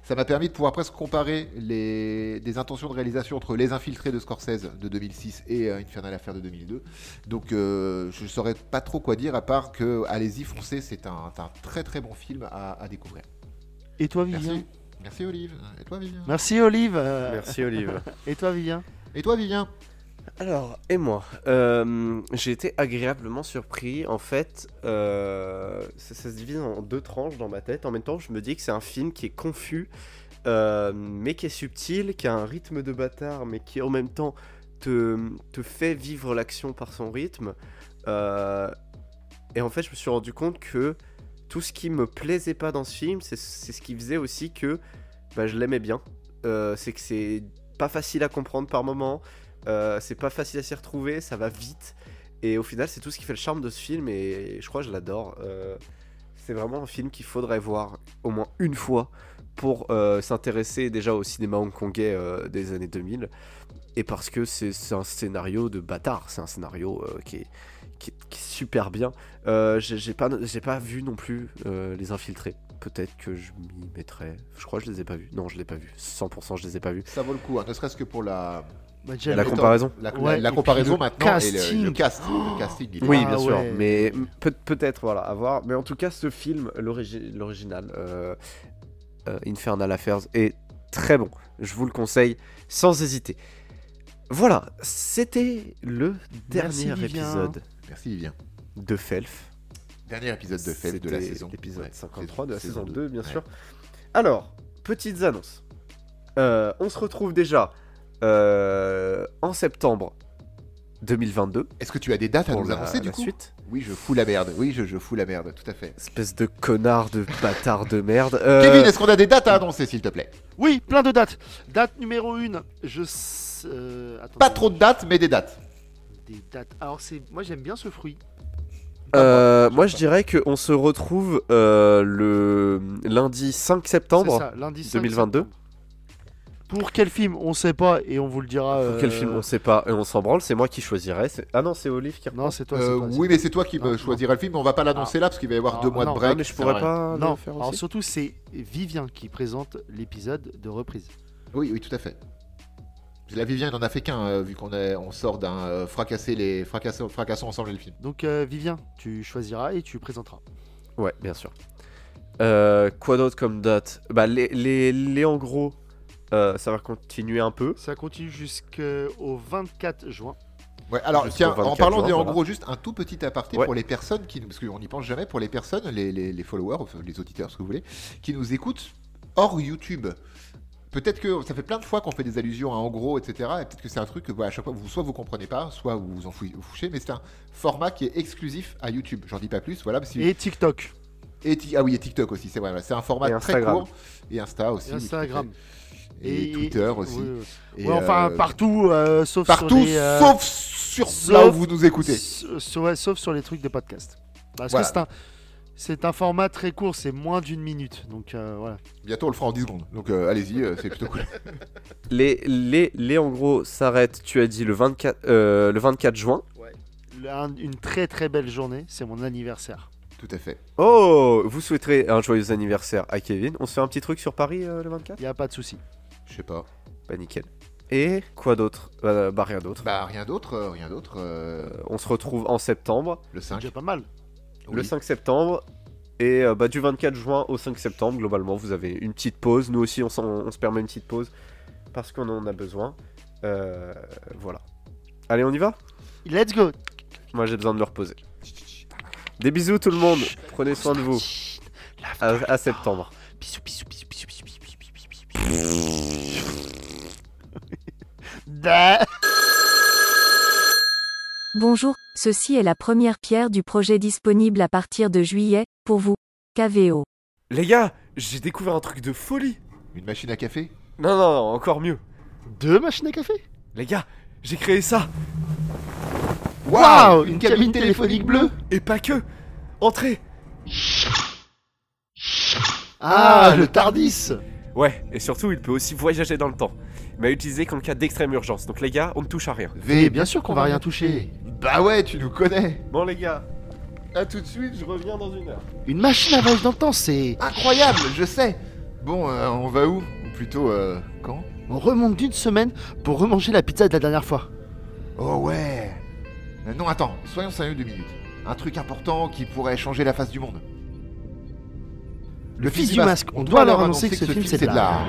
Ça m'a permis de pouvoir presque comparer les, des intentions de réalisation entre Les Infiltrés de Scorsese de 2006 et euh, Infernal Affair de 2002. Donc euh, je saurais pas trop quoi dire à part que allez-y, foncez, c'est un, un très très bon film à, à découvrir. Et toi, Vivien? Merci. Merci Olive. Et toi Vivien? Merci, Olive. Merci, Olive. Et toi, Vivien? Et toi Vivien? Alors, et moi euh, J'ai été agréablement surpris. En fait, euh, ça, se divise en deux tranches dans ma tête. En même temps, je me dis que c'est un film qui est confus, euh, mais qui est subtil, qui a un rythme de bâtard, mais qui en même temps te, fait vivre l'action par son rythme. Et en fait, je me suis rendu compte que tout ce qui me plaisait pas dans ce film, c'est ce qui faisait aussi que bah, je l'aimais bien. C'est que c'est pas facile à comprendre par moment. Euh, c'est pas facile à s'y retrouver, ça va vite. Et au final, c'est tout ce qui fait le charme de ce film et je crois que je l'adore. Euh, c'est vraiment un film qu'il faudrait voir au moins une fois pour euh, s'intéresser déjà au cinéma hongkongais des années 2000. Et parce que c'est un scénario de bâtard, c'est un scénario qui, est, qui, est, super bien. J'ai pas, pas vu non plus Les Infiltrés. Peut-être que je m'y mettrais. Je crois que je les ai pas vus. Non, je l'ai pas vu. 100% je les ai pas vus. Ça vaut le coup, hein, ne serait-ce que pour la, La le- méthode, comparaison. La, la- Ouais, la comparaison le maintenant et le, casting. le cast. Le casting, il est Oui, Ah bien sûr, ouais. mais peut- peut-être, voilà, à voir. Mais en tout cas, ce film, l'origi- l'original, euh, euh, Infernal Affairs, est très bon. Je vous le conseille sans hésiter. Voilà, c'était le Merci, dernier Vivien. épisode Merci Vivien. de Felf. Dernier épisode de Fève de la saison. L'épisode Ouais, 53 de la saison, 2, deux, bien ouais. sûr. Alors, petites annonces. Euh, on se retrouve déjà euh, en septembre 2022 Est-ce que tu as des dates à pour nous la, annoncer du la coup? suite. Oui, je fous la merde. Oui, je, je fous la merde, tout à fait. Espèce de connard de bâtard de merde. Euh, Kevin, est-ce qu'on a des dates à annoncer, s'il te plaît? Oui, plein de dates. Date numéro 1, je. s- euh, attendez. Pas trop de dates, mais des dates. Des dates. Alors, c'est... moi j'aime bien ce fruit. Euh, moi, je dirais qu'on se retrouve euh, le lundi 5 C'est septembre. ça, lundi 5 2022. septembre. Pour quel film On sait pas et on vous le dira. Pour quel euh, film On sait pas et on s'en branle. C'est moi qui choisirais. c'est- Ah non, c'est Olive qui. Non, c'est toi. Euh, toi, oui, mais c'est toi qui Non, me choisiras le film, mais on va pas l'annoncer là parce qu'il va y avoir Ah, deux mois non, de break. mais je pourrais pas. Non, le faire alors surtout c'est Vivien qui présente l'épisode de reprise. Oui, oui, tout à fait. La Vivien, il en a fait qu'un, euh, vu qu'on est, on sort d'un euh, fracasser les fracasser, fracassons ensemble le film. Donc euh, Vivien, tu choisiras et tu présenteras. Ouais, bien sûr. Euh, quoi d'autre comme date? Bah, les, les, les en gros, euh, ça va continuer un peu. Ça continue jusqu'au 24 juin. Ouais, alors tiens, en 24 parlant juin, des en voilà. gros, juste un tout petit aparté Ouais. pour les personnes qui, nous- parce qu'on n'y pense jamais, pour les personnes, les, les- les followers, enfin, les auditeurs, ce que vous voulez, qui nous écoutent hors YouTube. Peut-être que ça fait plein de fois qu'on fait des allusions à en gros, etc. Et peut-être que c'est un truc que voilà, à chaque fois, vous, soit vous comprenez pas, soit vous vous en fouchez, mais c'est un format qui est exclusif à YouTube. J'en dis pas plus, voilà. Parce que- Et TikTok. et Ti- ah oui, et TikTok aussi, c'est vrai. C'est un format très court. Et Insta aussi. Et Instagram. Et, Twitter aussi. Et, Ouais, enfin, euh, partout, euh, sauf Partout, sur les, euh, sauf sur sauf- là où vous nous écoutez. s- s- ouais, sauf sur les trucs de podcast. Parce Voilà. que c'est un, c'est un format très court, c'est moins d'une minute. Donc euh, voilà. Bientôt, on le fera en 10 secondes. Donc, euh, allez-y, euh, c'est plutôt cool. Les, les, les en gros s'arrêtent, tu as dit, le 24, euh, le 24 juin. Un- une très très belle journée, c'est mon anniversaire. Tout à fait. Oh, vous souhaiterez un joyeux anniversaire à Kevin. On se fait un petit truc sur Paris euh, le 24 Il y a pas de souci. Je sais pas. Bah nickel. Et quoi d'autre? Euh, Bah rien d'autre. Bah, rien d'autre, euh, rien d'autre. euh, Euh, on se retrouve en septembre, le C'est 5. déjà pas mal. le Oui. 5 septembre. Et euh, bah, du 24 juin au 5 septembre, globalement, vous avez une petite pause. Nous aussi, on, s'en- on se permet une petite pause parce qu'on en a besoin. Euh, voilà. Allez, on y va? Let's go. Moi, j'ai besoin de me reposer. Des bisous tout le monde. Prenez soin de vous. À, à septembre. Bisous, bisous, bisous, bisous, bisous, bisous, bisous, bisous, bisous, bisous. Da- Bonjour, ceci est la première pierre du projet disponible à partir de juillet, pour vous. KVO. Les gars, j'ai découvert un truc de folie. Une machine à café? Non, non, non, encore mieux. Deux machines à café? Les gars, j'ai créé ça. Waouh, une cabine téléphonique bleue Et pas que. Entrez. Ah, le Tardis Ouais, et surtout, il peut aussi voyager dans le temps. Mais à utiliser qu'en cas d'extrême urgence. Donc les gars, on ne touche à rien. Et bien sûr qu'on va rien toucher. Bah ouais, tu nous connais. Bon les gars, à tout de suite, je reviens dans une heure. Une machine à voyage dans le temps, c'est... Incroyable, je sais. Bon, euh, on va où? Ou plutôt, euh, quand? On remonte d'une semaine pour remanger la pizza de la dernière fois. Oh ouais. Euh, non, attends, soyons sérieux deux minutes. Un truc important qui pourrait changer la face du monde. Le fils du masque, on doit leur annoncer que ce film c'est de l'art.